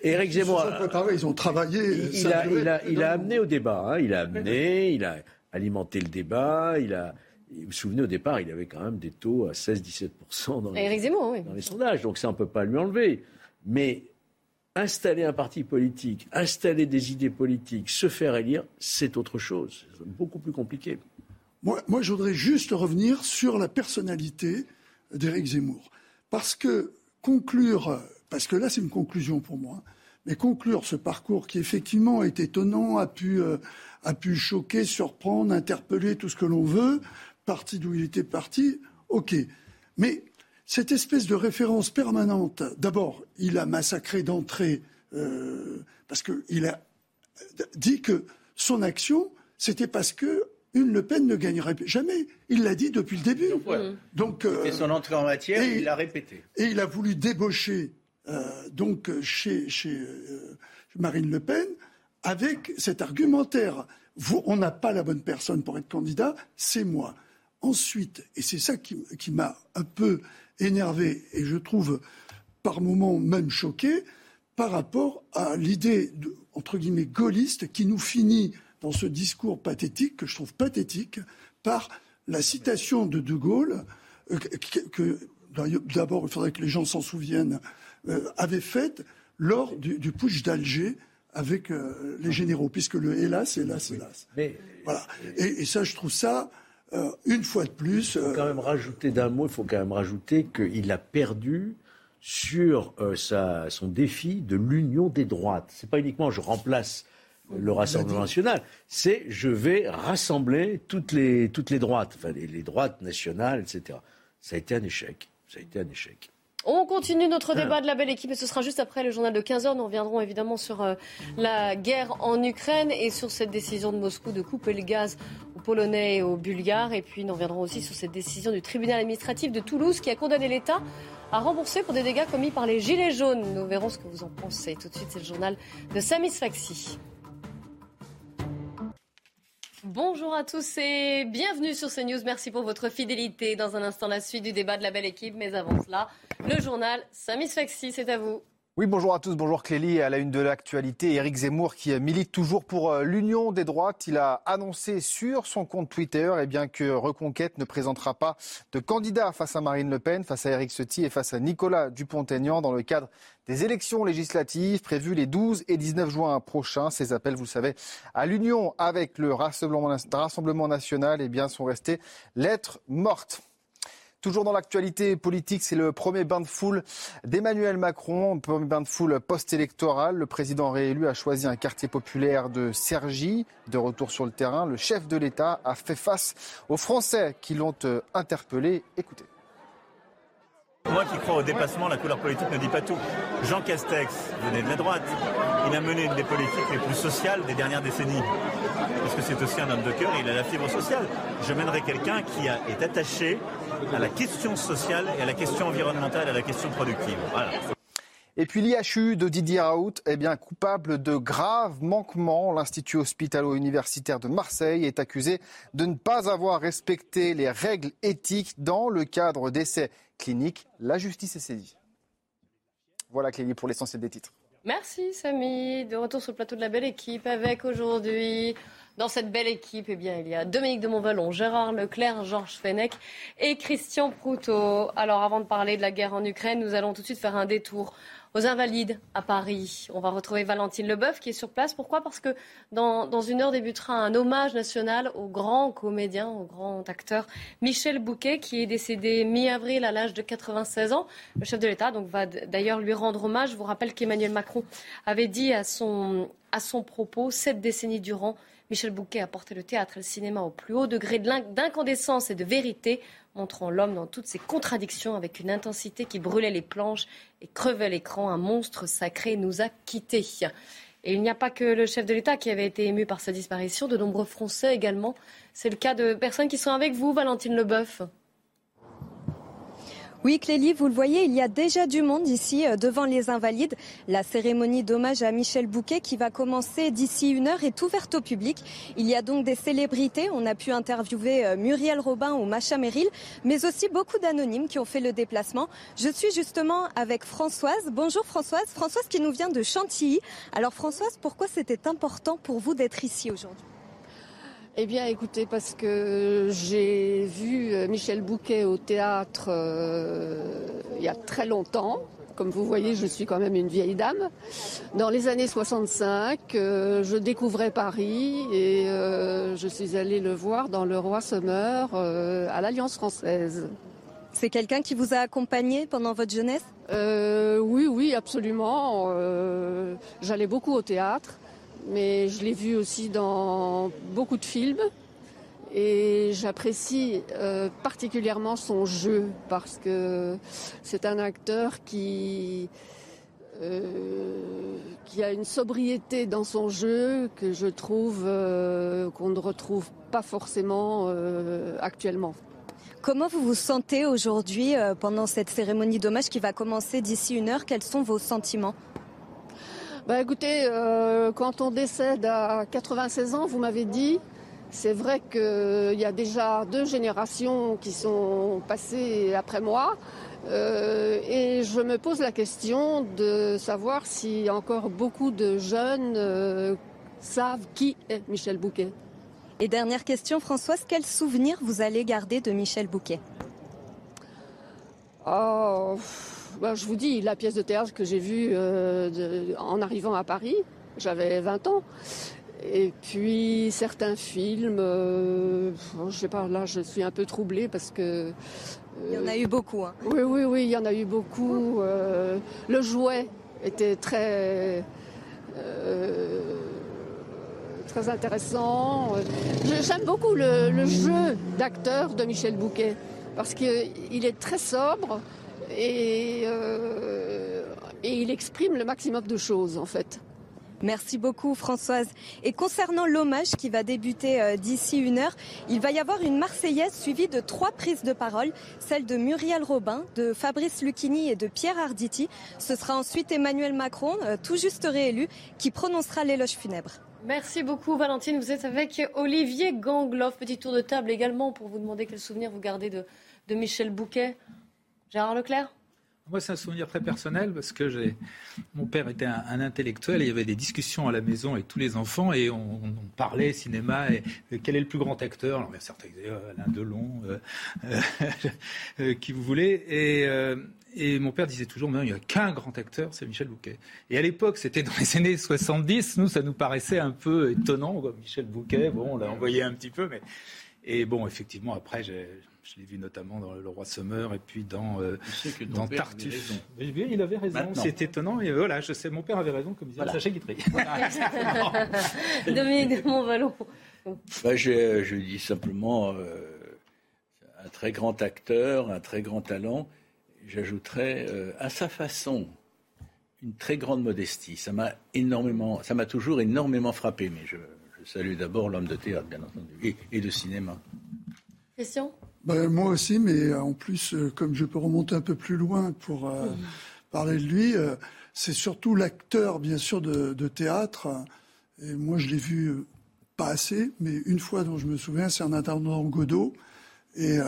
Éric Zemmour. Ils se sont préparés, ils ont travaillé. Il, ça a, il, a, il a amené au débat, hein, il a amené, il a alimenté le débat, il a. Vous vous souvenez, au départ, il avait quand même des taux à 16-17% dans, les- Éric Zemmour, oui. dans les sondages, donc ça, on ne peut pas lui enlever. Mais installer un parti politique, installer des idées politiques, se faire élire, c'est autre chose. C'est beaucoup plus compliqué. Moi, moi, je voudrais juste revenir sur la personnalité d'Éric Zemmour. Parce que conclure, parce que là, c'est une conclusion pour moi, mais conclure ce parcours qui, effectivement, est étonnant, a pu, euh, a pu choquer, surprendre, interpeller, tout ce que l'on veut, parti d'où il était parti, ok. Mais cette espèce de référence permanente, d'abord, il a massacré d'entrée, euh, parce qu'il a dit que son action, c'était parce que une Le Pen ne gagnerait jamais. Il l'a dit depuis le début. Donc, euh, C'était son entrée en matière, et- il l'a répété. et il a voulu débaucher euh, donc chez, chez euh, Marine Le Pen avec cet argumentaire. Vous, on n'a pas la bonne personne pour être candidat, c'est moi. Ensuite, et c'est ça qui, qui m'a un peu énervé et je trouve par moments même choqué, par rapport à l'idée, entre guillemets, gaulliste qui nous finit dans ce discours pathétique, que je trouve pathétique, par la citation de De Gaulle, euh, que, que- d'abord, il faudrait que les gens s'en souviennent, euh, avait faite lors du, du putsch d'Alger avec euh, les généraux, puisque le hélas, hélas, hélas. Mais Voilà. Et, et ça, je trouve ça, euh, une fois de plus, Il faut euh, quand même rajouter d'un mot, il faut quand même rajouter qu'il a perdu sur euh, sa, son défi de l'union des droites. C'est pas uniquement je remplace le Rassemblement national, c'est je vais rassembler toutes les, toutes les droites, enfin les, les droites nationales, etc. Ça a été un échec. Ça a été un échec. On continue notre débat de la belle équipe et ce sera juste après le journal de 15h. Nous reviendrons évidemment sur euh, la guerre en Ukraine et sur cette décision de Moscou de couper le gaz aux Polonais et aux Bulgares. Et puis nous reviendrons aussi sur cette décision du tribunal administratif de Toulouse qui a condamné l'État à rembourser pour des dégâts commis par les Gilets jaunes. Nous verrons ce que vous en pensez. Tout de suite, c'est le journal de Samis Faxi. Bonjour à tous et bienvenue sur CNews. Merci pour votre fidélité. Dans un instant, la suite du débat de la belle équipe. Mais avant cela, le journal Samis Faxi, c'est à vous. Oui, bonjour à tous, bonjour Clélie. À la une de l'actualité, Éric Zemmour qui milite toujours pour euh, l'union des droites. Il a annoncé sur son compte Twitter eh que Reconquête ne présentera pas de candidat face à Marine Le Pen, face à Éric Ciotti et face à Nicolas Dupont-Aignan dans le cadre des élections législatives prévues les 12 et 19 juin prochains. Ces appels, vous le savez, à l'union avec le Rassemblement, national eh bien, sont restés lettres mortes. Toujours dans l'actualité politique, c'est le premier bain de foule d'Emmanuel Macron, premier bain de foule post-électoral. Le président réélu a choisi un quartier populaire de Cergy. De retour sur le terrain, le chef de l'État a fait face aux Français qui l'ont euh, interpellé. Écoutez. Moi qui crois au dépassement, la couleur politique ne dit pas tout. Jean Castex venait de la droite. Il a mené une des politiques les plus sociales des dernières décennies. Parce que c'est aussi un homme de cœur et il a la fibre sociale. Je mènerai quelqu'un qui est attaché à la question sociale et à la question environnementale et à la question productive. Voilà. Et puis l'IHU de Didier Raoult est bien coupable de graves manquements. L'Institut hospitalo-universitaire de Marseille est accusé de ne pas avoir respecté les règles éthiques dans le cadre d'essais clinique. La justice est saisie. Voilà, Clélie, pour l'essentiel des titres. Merci, Samy. De retour sur le plateau de la belle équipe avec aujourd'hui. Dans cette belle équipe, eh bien, il y a Dominique de Montvalon, Gérard Leclerc, Georges Fenech et Christian Proutot. Alors, avant de parler de la guerre en Ukraine, nous allons tout de suite faire un détour aux Invalides à Paris. On va retrouver Valentine Leboeuf qui est sur place. Pourquoi? Parce que dans, une heure débutera un hommage national au grand comédien, au grand acteur Michel Bouquet qui est décédé mi-avril à l'âge de 96 ans. Le chef de l'État va d'ailleurs lui rendre hommage. Je vous rappelle qu'Emmanuel Macron avait dit à son, à son propos, sept décennies durant, Michel Bouquet a porté le théâtre et le cinéma au plus haut degré d'incandescence et de vérité montrant l'homme dans toutes ses contradictions avec une intensité qui brûlait les planches et crevait l'écran. Un monstre sacré nous a quittés. Et il n'y a pas que le chef de l'État qui avait été ému par sa disparition, de nombreux Français également. C'est le cas de personnes qui sont avec vous, Valentine Leboeuf. Oui, Clélie, vous le voyez, il y a déjà du monde ici euh, devant les Invalides. La cérémonie d'hommage à Michel Bouquet qui va commencer d'ici une heure est ouverte au public. Il y a donc des célébrités. On a pu interviewer euh, Muriel Robin ou Macha Merrill, mais aussi beaucoup d'anonymes qui ont fait le déplacement. Je suis justement avec Françoise. Bonjour Françoise. Françoise qui nous vient de Chantilly. Alors Françoise, pourquoi c'était important pour vous d'être ici aujourd'hui? Eh bien, écoutez, parce que j'ai vu euh, Michel Bouquet au théâtre euh, il y a très longtemps. Comme vous voyez, je suis quand même une vieille dame. Dans les années 65, euh, je découvrais Paris et je suis allée le voir dans le Roi Sommer à l'Alliance française. C'est quelqu'un qui vous a accompagné pendant votre jeunesse? Oui, oui, absolument. J'allais beaucoup au théâtre mais je l'ai vu aussi dans beaucoup de films. Et j'apprécie euh, particulièrement son jeu parce que c'est un acteur qui, euh, qui a une sobriété dans son jeu que je trouve euh, qu'on ne retrouve pas forcément actuellement. Comment vous vous sentez aujourd'hui pendant cette cérémonie d'hommage qui va commencer d'ici une heure? Quels sont vos sentiments? Bah écoutez, euh, quand on décède à 96 ans, vous m'avez dit, c'est vrai qu'il y a déjà deux générations qui sont passées après moi. Euh, et je me pose la question de savoir si encore beaucoup de jeunes euh, savent qui est Michel Bouquet. Et dernière question, Françoise, quel souvenir vous allez garder de Michel Bouquet? Oh, bah, je vous dis, la pièce de théâtre que j'ai vue euh, en arrivant à Paris, j'avais 20 ans. Et puis certains films, euh, je sais pas, là je suis un peu troublée parce que. Il y en a eu beaucoup. Hein. Oui, oui, oui, il y en a eu beaucoup. Euh, le jouet était très. euh, très intéressant. J'aime beaucoup le, le jeu d'acteur de Michel Bouquet parce qu'il est très sobre et, euh, et il exprime le maximum de choses en fait. Merci beaucoup Françoise. Et concernant l'hommage qui va débuter euh, d'ici une heure, il va y avoir une Marseillaise suivie de trois prises de parole, celle de Muriel Robin, de Fabrice Lucchini et de Pierre Arditi. Ce sera ensuite Emmanuel Macron, euh, tout juste réélu, qui prononcera l'éloge funèbre. Merci beaucoup Valentine. Vous êtes avec Olivier Gangloff. Petit tour de table également pour vous demander quel souvenir vous gardez de, de Michel Bouquet. Gérard Leclerc? Moi, c'est un souvenir très personnel parce que mon père était un, intellectuel et il y avait des discussions à la maison avec tous les enfants et on, parlait cinéma et, et quel est le plus grand acteur? Alors, certains disaient euh, Alain Delon, euh, euh, (laughs) euh, qui vous voulez. Et, euh, mon père disait toujours, mais il n'y a qu'un grand acteur, c'est Michel Bouquet. Et à l'époque, c'était dans les (laughs) années 70, nous, ça nous paraissait un peu étonnant. Michel Bouquet, bon, on l'a envoyé un petit peu, mais... Et bon, effectivement, après, je l'ai vu notamment dans Le Roi Sommeur et puis dans, euh, dans Tartuffe. il avait raison, c'est étonnant. Et voilà, je sais, mon père avait raison, comme disait Voilà. Sacha Guitry. (laughs) (laughs) Dominique de Montvalon. Bah, je, je dis simplement euh, un très grand acteur, un très grand talent. J'ajouterais euh, à sa façon une très grande modestie. Ça m'a énormément, ça m'a toujours énormément frappé. Mais je, je salue d'abord l'homme de théâtre, bien entendu, et, et de cinéma. Question Ben, moi aussi, mais euh, en plus, euh, comme je peux remonter un peu plus loin pour euh, parler de lui, euh, c'est surtout l'acteur, bien sûr, de, de théâtre. Et moi, je l'ai vu euh, pas assez, mais une fois dont je me souviens, c'est en attendant Godot. Et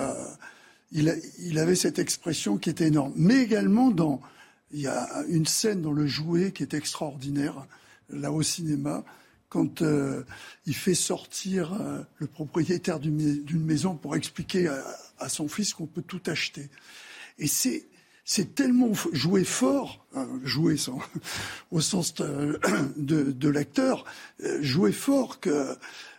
il, a- il avait cette expression qui était énorme. Mais également, dans, il y a une scène dans le jouet qui est extraordinaire, là au cinéma, quand euh, il fait sortir euh, le propriétaire d'une mai- d'une maison pour expliquer à, son fils qu'on peut tout acheter. Et c'est c'est tellement joué fort, euh, joué (laughs) au sens euh, (clears throat) de, l'acteur, joué fort que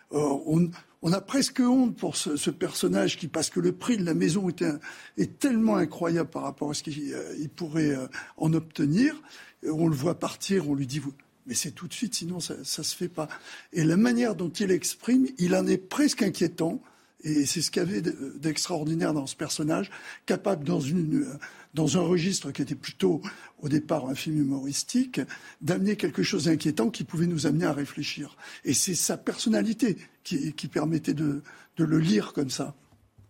on, a presque honte pour ce, personnage qui, parce que le prix de la maison un- est tellement incroyable par rapport à ce qu'il il pourrait en obtenir. On le voit partir, on lui dit, vous- mais c'est tout de suite, sinon ça, ça se fait pas. Et la manière dont il exprime, il en est presque inquiétant. Et c'est ce qu'il y avait de- d'extraordinaire dans ce personnage, capable dans, un registre qui était plutôt au départ un film humoristique, d'amener quelque chose d'inquiétant qui pouvait nous amener à réfléchir. Et c'est sa personnalité qui, permettait de, le lire comme ça.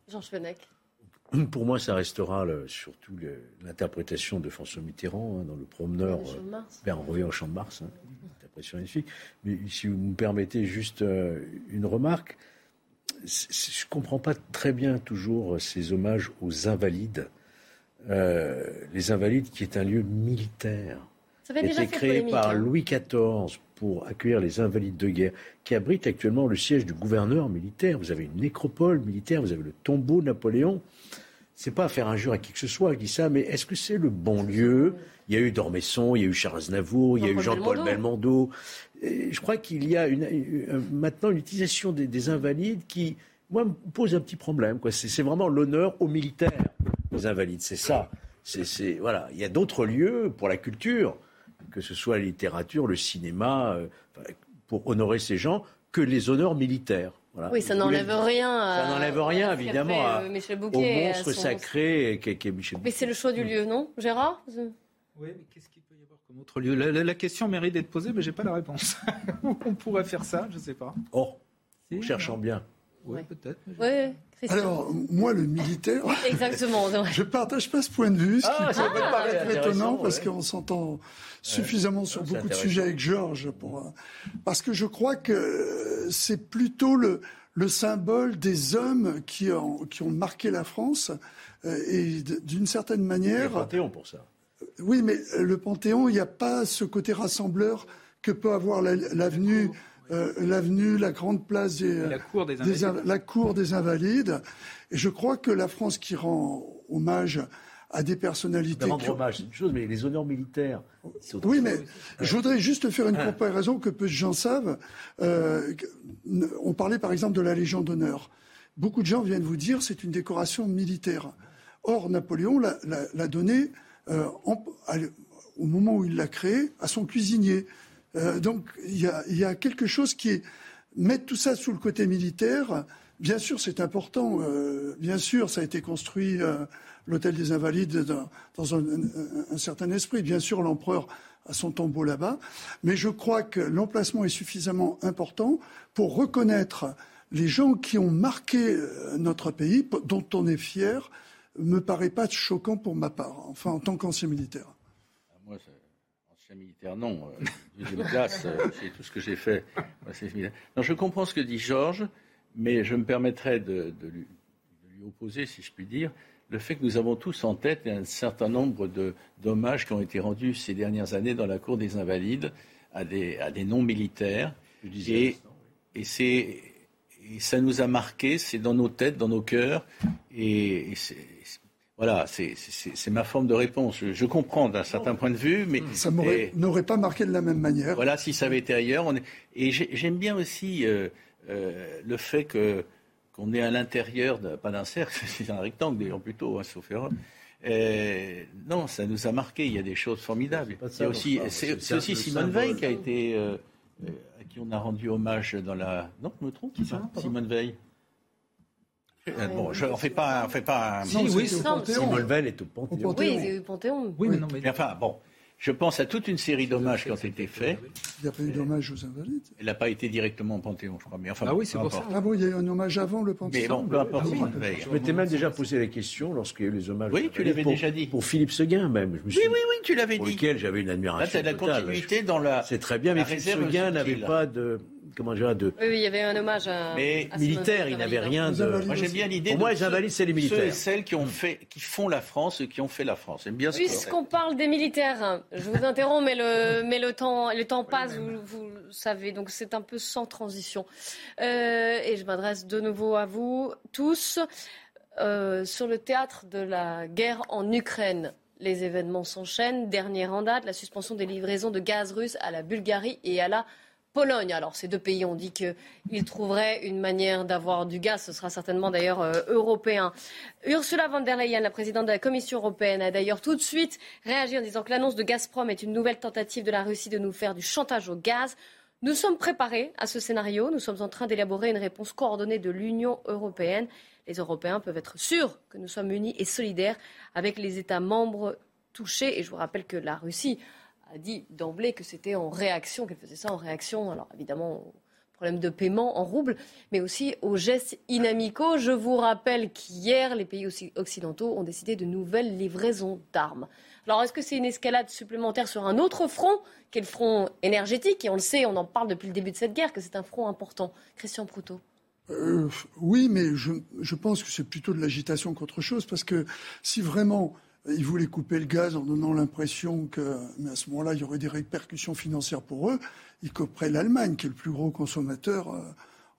Jean Fenech. (clears throat) Pour moi, ça restera le- surtout l'interprétation de François Mitterrand hein, dans Le Promeneur, euh, envoyé au Champ de Mars. hein. Interprétation magnifique. Mais si vous me permettez juste euh, une remarque, je ne comprends pas très bien toujours ces hommages aux Invalides. Euh, les Invalides, qui est un lieu militaire, Ça été créé par hein. Louis XIV pour accueillir les invalides de guerre, qui abrite actuellement le siège du gouverneur militaire. Vous avez une nécropole militaire, vous avez le tombeau de Napoléon. C'est pas à faire injure à qui que ce soit, je dis ça, mais est-ce que c'est le bon lieu Il y a eu Dormesson, il y a eu Charles Aznavour, il y a eu Jean-Paul Belmondo. Et je crois qu'il y a une- une- maintenant une utilisation des, des invalides qui, moi, me pose un petit problème. C'est vraiment l'honneur aux militaires, les invalides. C'est ça. Voilà. Il y a d'autres lieux pour la culture, que ce soit la littérature, le cinéma, euh, pour honorer ces gens, que les honneurs militaires. Voilà. Oui, ça Je n'enlève rien. à- Ça n'enlève rien, évidemment, à- euh, au Bouquet monstre son- sacré qu'est qu'est Michel Mais c'est le choix du lieu, non Gérard? Oui, mais qu'est-ce qu'il peut y avoir comme autre lieu? La, la- la question mérite d'être posée, mais j'ai pas la réponse. (laughs) On pourrait faire ça, je sais pas. Oh, Si, en cherchant bien. Oui, peut-être. Oui, Christian. Alors, moi, le militaire, (laughs) Exactement. (laughs) je partage pas ce point de vue, ce Ah, qui peut peut paraître étonnant parce qu'on s'entend suffisamment sur beaucoup de sujets avec Georges. Pour, euh, parce que je crois que c'est plutôt le, le symbole des hommes qui ont, qui ont marqué la France euh, et d'une certaine Il y a manière. un Panthéon pour ça. Oui, mais euh, le Panthéon, il n'y a pas ce côté rassembleur que peut avoir la- l'avenue, euh, l'avenue, la grande place des, La cour des des Invalides. Inv- la cour des Invalides. Et je crois que la France qui rend hommage à des personnalités. Rendre hommage, c'est une chose, mais les honneurs militaires. Oui, mais je voudrais juste faire une comparaison que peu de gens savent. Euh, on parlait par exemple de la Légion d'honneur. Beaucoup de gens viennent vous dire c'est une décoration militaire. Or, Napoléon l'a donnée euh, au moment où il l'a créée à son cuisinier. Euh, donc il y, a, quelque chose qui est mettre tout ça sous le côté militaire. Bien sûr, c'est important. bien sûr, ça a été construit l'hôtel des Invalides dans, un, certain esprit. Bien sûr, l'empereur a son tombeau là-bas, mais je crois que l'emplacement est suffisamment important pour reconnaître les gens qui ont marqué euh, notre pays, dont on est fier, me paraît pas choquant pour ma part, enfin en tant qu'ancien militaire. Ah, militaire, non. Euh, euh, (laughs) c'est tout ce que j'ai fait. non, je comprends ce que dit Georges, mais je me permettrai de, lui, opposer, si je puis dire, le fait que nous avons tous en tête un certain nombre d'hommages qui ont été rendus ces dernières années dans la cour des Invalides à des, à des non-militaires. Et, et, et, ça nous a marqué, c'est dans nos têtes, dans nos cœurs. Et, voilà, c'est ma forme de réponse. Je, comprends d'un certain point de vue, mais ça n'aurait pas marqué de la même manière. Voilà, si ça avait été ailleurs. On est, et j'aime bien aussi euh, euh, le fait que qu'on est à l'intérieur, pas d'un cercle, (laughs) c'est un rectangle d'ailleurs plutôt, hein, sauf erreur. Euh, non, ça nous a marqué. Il y a des choses formidables. C'est aussi, c'est aussi Simone Veil qui a été, euh, euh, à qui on a rendu hommage dans la. Non, je me trompe, ça Simone Veil. Bon, je, on fait pas, on fait pas. Un... Si, oui, Simone Veil est au Panthéon. Oui, c'est au Panthéon. Oui, mais non, mais... enfin, bon, je pense à toute une série d'hommages qui ont été faits. Il n'y a pas eu d'hommage aux Invalides Elle n'a pas été directement au Panthéon, je crois. Mais enfin, ah oui, c'est pour ça. Ah bon, il y a eu un hommage avant le Panthéon Mais bon, peu importe. je m'étais même déjà posé la question lorsqu'il y a eu les hommages. Oui, tu l'avais déjà dit. Pour Philippe Seguin, même. oui, oui, oui, tu l'avais dit. Pour lequel j'avais une admiration. Là, tu as la continuité dans la. C'est très bien, mais Philippe Seguin n'avait pas de comment dire, de. Oui, oui, il y avait un hommage à. Mais militaire, il n'avait rien de. Moi, j'aime bien l'idée. Pour moi, les invalides, c'est les militaires. Ceux et celles qui ont fait, qui font la France, qui ont fait la France. J'aime bien. Puisqu'on parle des militaires, je vous interromps, mais le, (laughs) mais le temps, le temps passe, vous, vous savez, donc c'est un peu sans transition. Euh, et je m'adresse de nouveau à vous tous. Euh, sur le théâtre de la guerre en Ukraine, les événements s'enchaînent. Dernière en date, la suspension des livraisons de gaz russe à la Bulgarie et à la Pologne. Alors ces deux pays ont dit qu'ils trouveraient une manière d'avoir du gaz. Ce sera certainement d'ailleurs euh, européen. Ursula von der Leyen, la présidente de la Commission européenne, a d'ailleurs tout de suite réagi en disant que l'annonce de Gazprom est une nouvelle tentative de la Russie de nous faire du chantage au gaz. Nous sommes préparés à ce scénario. Nous sommes en train d'élaborer une réponse coordonnée de l'Union européenne. Les Européens peuvent être sûrs que nous sommes unis et solidaires avec les États membres touchés. Et je vous rappelle que la Russie a dit d'emblée que c'était en réaction, qu'elle faisait ça en réaction, alors évidemment au problème de paiement en roubles, mais aussi aux gestes inamicaux. Je vous rappelle qu'hier, les pays occidentaux ont décidé de nouvelles livraisons d'armes. Alors est-ce que c'est une escalade supplémentaire sur un autre front, qui est le front énergétique? Et on le sait, on en parle depuis le début de cette guerre, que c'est un front important. Christian Proutot. Euh, oui, mais je, je pense que c'est plutôt de l'agitation qu'autre chose, parce que si vraiment ils voulaient couper le gaz en donnant l'impression que, mais à ce moment-là, il y aurait des répercussions financières pour eux. Ils couperaient l'Allemagne, qui est le plus gros consommateur euh,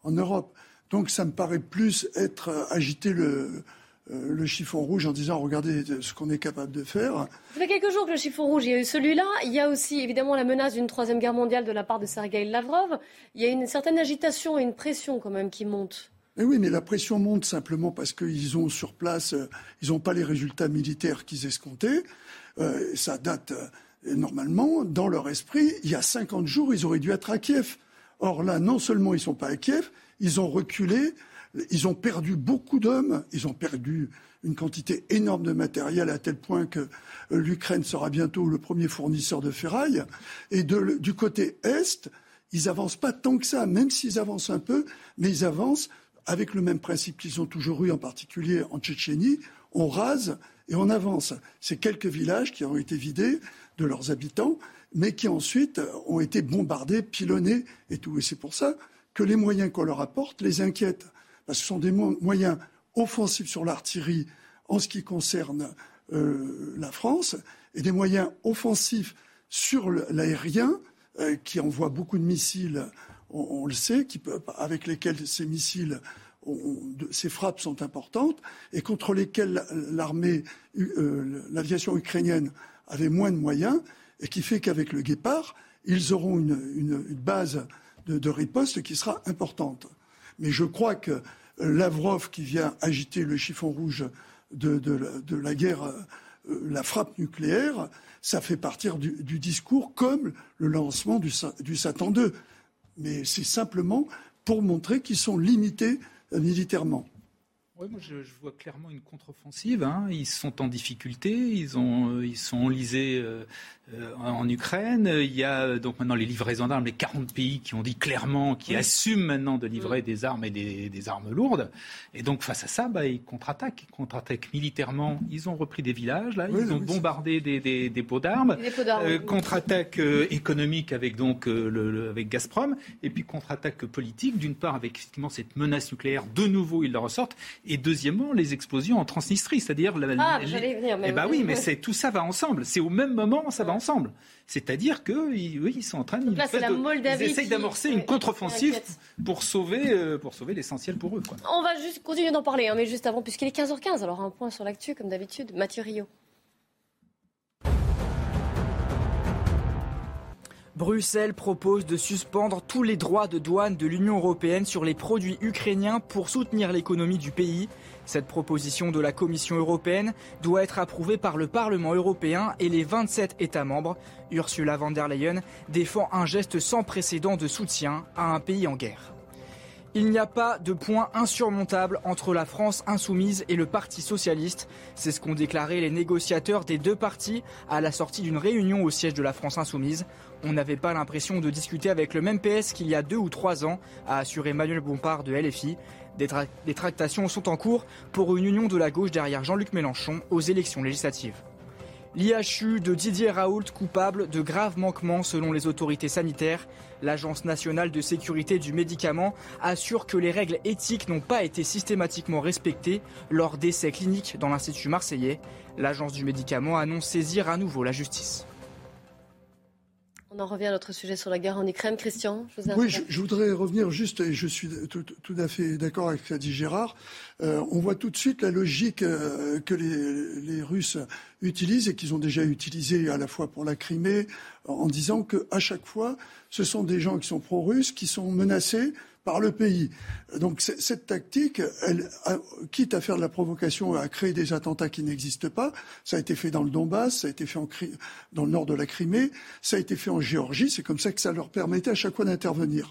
en Europe. Donc, ça me paraît plus être euh, agiter le, euh, le chiffon rouge en disant regardez ce qu'on est capable de faire. Ça fait quelques jours que le chiffon rouge, il y a eu celui-là. Il y a aussi évidemment la menace d'une troisième guerre mondiale de la part de Sergei Lavrov. Il y a une certaine agitation et une pression quand même qui monte. Mais oui, mais la pression monte simplement parce qu'ils ont sur place, euh, ils n'ont pas les résultats militaires qu'ils escomptaient. Euh, ça date euh, normalement, dans leur esprit, il y a 50 jours, ils auraient dû être à Kiev. Or là, non seulement ils ne sont pas à Kiev, ils ont reculé, ils ont perdu beaucoup d'hommes, ils ont perdu une quantité énorme de matériel à tel point que l'Ukraine sera bientôt le premier fournisseur de ferraille. Et du côté Est, ils avancent pas tant que ça, même s'ils avancent un peu, mais ils avancent avec le même principe qu'ils ont toujours eu, en particulier en Tchétchénie, on rase et on avance. C'est quelques villages qui ont été vidés de leurs habitants, mais qui ensuite ont été bombardés, pilonnés et tout. Et c'est pour ça que les moyens qu'on leur apporte les inquiètent. Parce que ce sont des moyens offensifs sur l'artillerie en ce qui concerne euh, la France et des moyens offensifs sur l'aérien euh, qui envoie beaucoup de missiles on, le sait, avec lesquels ces missiles ces frappes sont importantes et contre lesquelles l'armée, euh, l'aviation ukrainienne avait moins de moyens et qui fait qu'avec le Guépard, ils auront une, base de, riposte qui sera importante. Mais je crois que Lavrov, qui vient agiter le chiffon rouge de, la guerre, euh, la frappe nucléaire, ça fait partir du, discours comme le lancement du, du Satan 2. Mais c'est simplement pour montrer qu'ils sont limités euh, militairement. moi, je, vois clairement une contre-offensive. Hein. Ils sont en difficulté, ils, ont, euh, ils sont enlisés euh, euh, en Ukraine. Il y a donc maintenant les livraisons d'armes, les 40 pays qui ont dit clairement, qui assument maintenant de livrer des armes et des, armes lourdes. Et donc face à ça, bah, ils contre-attaquent. Ils contre-attaquent militairement. Ils ont repris des villages, là, ils ont bombardé des, des, dépôts d'armes. Euh, contre-attaque économique avec donc le, avec Gazprom, et puis contre-attaque politique. D'une part avec effectivement cette menace nucléaire, de nouveau ils le ressortent, et deuxièmement les explosions en Transnistrie, c'est-à-dire ah, j'allais venir. Mais eh bah oui, (laughs) mais c'est tout ça va ensemble. C'est au même moment, ça va ensemble. C'est-à-dire que oui, ils sont en train de, ils essayent d'amorcer une contre-offensive pour sauver, euh, pour sauver l'essentiel pour eux. On va juste continuer d'en parler, hein, mais juste avant, puisqu'il est 15h15, alors un point sur l'actu, comme d'habitude. Mathieu Rio. Bruxelles propose de suspendre tous les droits de douane de l'Union européenne sur les produits ukrainiens pour soutenir l'économie du pays. Cette proposition de la Commission européenne doit être approuvée par le Parlement européen et les 27 États membres. Ursula von der Leyen défend un geste sans précédent de soutien à un pays en guerre. Il n'y a pas de point insurmontable entre la France insoumise et le Parti socialiste. C'est ce qu'ont déclaré les négociateurs des deux partis à la sortie d'une réunion au siège de la France insoumise. On n'avait pas l'impression de discuter avec le même PS qu'il y a deux ou trois ans, a assuré Manuel Bompard de LFI. Des, tractations sont en cours pour une union de la gauche derrière Jean-Luc Mélenchon aux élections législatives. L'IHU de Didier Raoult coupable de graves manquements selon les autorités sanitaires. L'Agence nationale de sécurité du médicament assure que les règles éthiques n'ont pas été systématiquement respectées lors d'essais cliniques dans l'Institut marseillais. L'Agence du médicament annonce saisir à nouveau la justice. On en revient à notre sujet sur la guerre en Ukraine. Christian, je vous Oui, je, voudrais revenir juste, et je suis tout, à fait d'accord avec ce qu'a dit Gérard. Euh, on voit tout de suite la logique euh, que les, Russes utilisent et qu'ils ont déjà utilisée à la fois pour la Crimée, en disant qu'à chaque fois, ce sont des gens qui sont pro-russes, qui sont menacés par le pays. Donc cette tactique, elle, quitte à faire de la provocation, à créer des attentats qui n'existent pas, ça a été fait dans le Donbass, ça a été fait dans le nord de la Crimée, ça a été fait en Géorgie, c'est comme ça que ça leur permettait à chaque fois d'intervenir.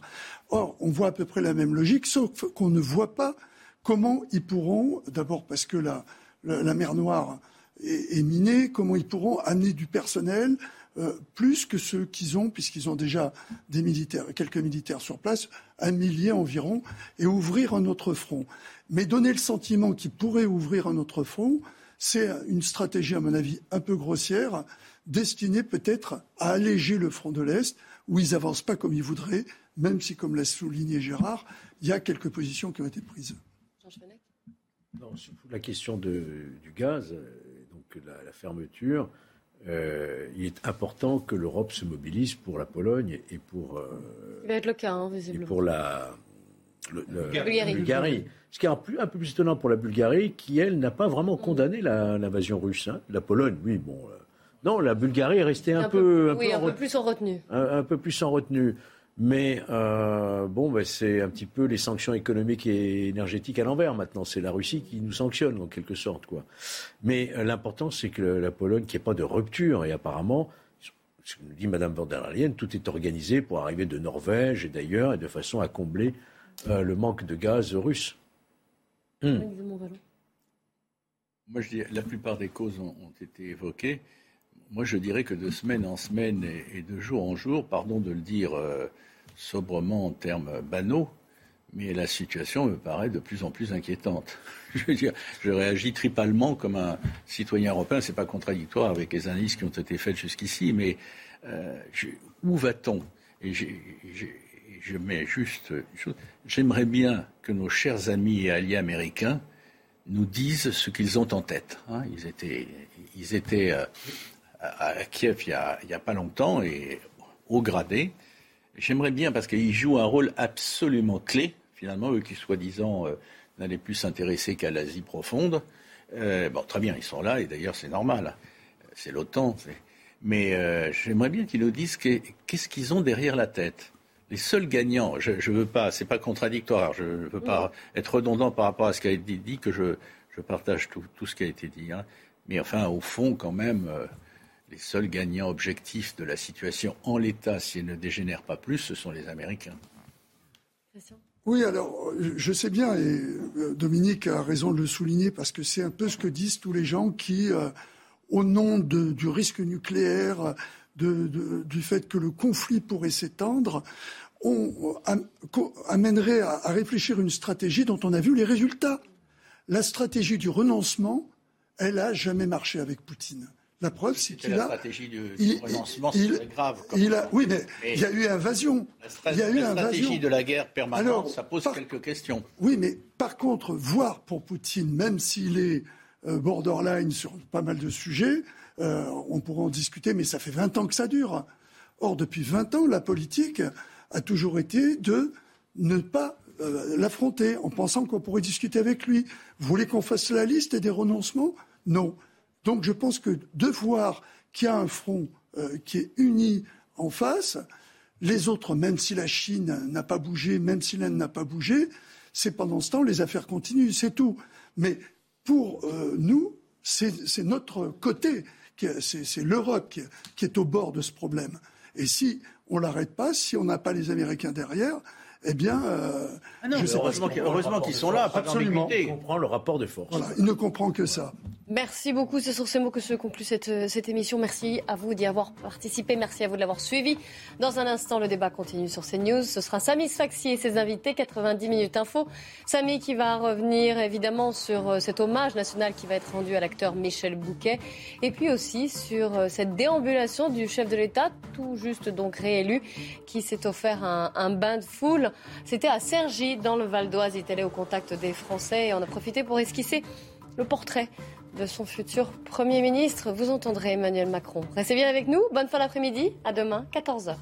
Or, on voit à peu près la même logique, sauf qu'on ne voit pas comment ils pourront, d'abord parce que la, mer Noire est minée, comment ils pourront amener du personnel, euh, plus que ceux qu'ils ont, puisqu'ils ont déjà des militaires, quelques militaires sur place, un millier environ, et ouvrir un autre front. Mais donner le sentiment qu'ils pourraient ouvrir un autre front, c'est une stratégie, à mon avis, un peu grossière, destinée peut-être à alléger le front de l'Est, où ils n'avancent pas comme ils voudraient, même si, comme l'a souligné Gérard, il y a quelques positions qui ont été prises. Non, surtout la question du gaz, euh, donc la fermeture, euh, il est important que l'Europe se mobilise pour la Pologne et pour. Euh, il va être le cas, hein, visiblement. Et pour la, Bulgarie. Ce qui est un, plus, un, peu plus étonnant pour la Bulgarie, qui, elle, n'a pas vraiment condamné l'invasion russe. Hein. La Pologne, oui, bon. Euh, non, la Bulgarie est restée un, peu, oui, un peu plus en retenue. un, peu plus en retenue. Mais euh, bon, ben, c'est un petit peu les sanctions économiques et énergétiques à l'envers maintenant. C'est la Russie qui nous sanctionne en quelque sorte, quoi. Mais euh, l'important, c'est que la Pologne, qu'il n'y ait pas de rupture. Et apparemment, ce que nous dit Mme von der Leyen, tout est organisé pour arriver de Norvège et d'ailleurs, et de façon à combler euh, le manque de gaz russe. Hmm. Moi, je dis, la plupart des causes ont, été évoquées. Moi, je dirais que de semaine en semaine et, de jour en jour, pardon de le dire sobrement en termes banaux, mais la situation me paraît de plus en plus inquiétante. (laughs) je veux dire, je réagis tripalement comme un citoyen européen. Ce n'est pas contradictoire avec les analyses qui ont été faites jusqu'ici, mais euh, où va-t-on? Et je mets juste. J'aimerais bien que nos chers amis et alliés américains nous disent ce qu'ils ont en tête. Hein. Ils étaient, ils étaient euh, à Kiev il n'y a, a, pas longtemps et au gradé. J'aimerais bien, parce qu'ils jouent un rôle absolument clé, finalement, eux qui soi-disant euh, n'allait plus s'intéresser qu'à l'Asie profonde. Euh, bon, très bien, ils sont là, et d'ailleurs c'est normal. C'est l'OTAN. Mais euh, j'aimerais bien qu'ils nous disent qu'est-ce qu'ils ont derrière la tête. Les seuls gagnants, je ne veux pas, c'est pas contradictoire, je ne veux pas être redondant par rapport à ce qui a été dit, que je, je partage tout, tout, ce qui a été dit. Hein. Mais enfin, au fond, quand même, les seuls gagnants objectifs de la situation en l'état, si elle ne dégénère pas plus, ce sont les Américains. Oui, alors je sais bien, et euh, Dominique a raison de le souligner, parce que c'est un peu ce que disent tous les gens qui, euh, au nom du risque nucléaire, du fait que le conflit pourrait s'étendre, on amènerait à, à réfléchir une stratégie dont on a vu les résultats. La stratégie du renoncement, elle n'a jamais marché avec Poutine. La preuve, c'est qu'il a. La stratégie du, renoncement, c'est grave. Il a, oui, mais, il y a eu invasion. La, il y a eu la stratégie de la guerre permanente, ça pose quelques questions. Oui, mais par contre, voir pour Poutine, même s'il est euh, borderline sur pas mal de sujets, euh, on pourra en discuter, mais ça fait 20 ans que ça dure. Or, depuis 20 ans, la politique a toujours été de ne pas euh, l'affronter en pensant qu'on pourrait discuter avec lui. Vous voulez qu'on fasse la liste des renoncements? Non. Donc je pense que de voir qu'il y a un front euh, qui est uni en face, les autres, même si la Chine n'a pas bougé, même si l'Inde n'a pas bougé, c'est pendant ce temps les affaires continuent, c'est tout. Mais pour euh, nous, c'est notre côté, c'est l'Europe qui, qui, est au bord de ce problème. Et si on l'arrête pas, si on n'a pas les Américains derrière, eh bien, euh, ah non, heureusement qu'ils sont là, absolument. Il comprend le rapport de force. Voilà, il ne comprend que ça. Merci beaucoup. C'est sur ces mots que se conclut cette, euh, cette émission. Merci à vous d'y avoir participé. Merci à vous de l'avoir suivi. Dans un instant, le débat continue sur CNews. Ce sera Samy Sfaxi et ses invités. 90 minutes info. Samy qui va revenir évidemment sur euh, cet hommage national qui va être rendu à l'acteur Michel Bouquet. Et puis aussi sur cette déambulation du chef de l'État, tout juste donc réélu, qui s'est offert un, un bain de foule c'était à Cergy, dans le Val d'Oise. Il est allé au contact des Français et on a profité pour esquisser le portrait de son futur Premier ministre. Vous entendrez Emmanuel Macron. Restez bien avec nous. Bonne fin d'après-midi. À demain, 14h.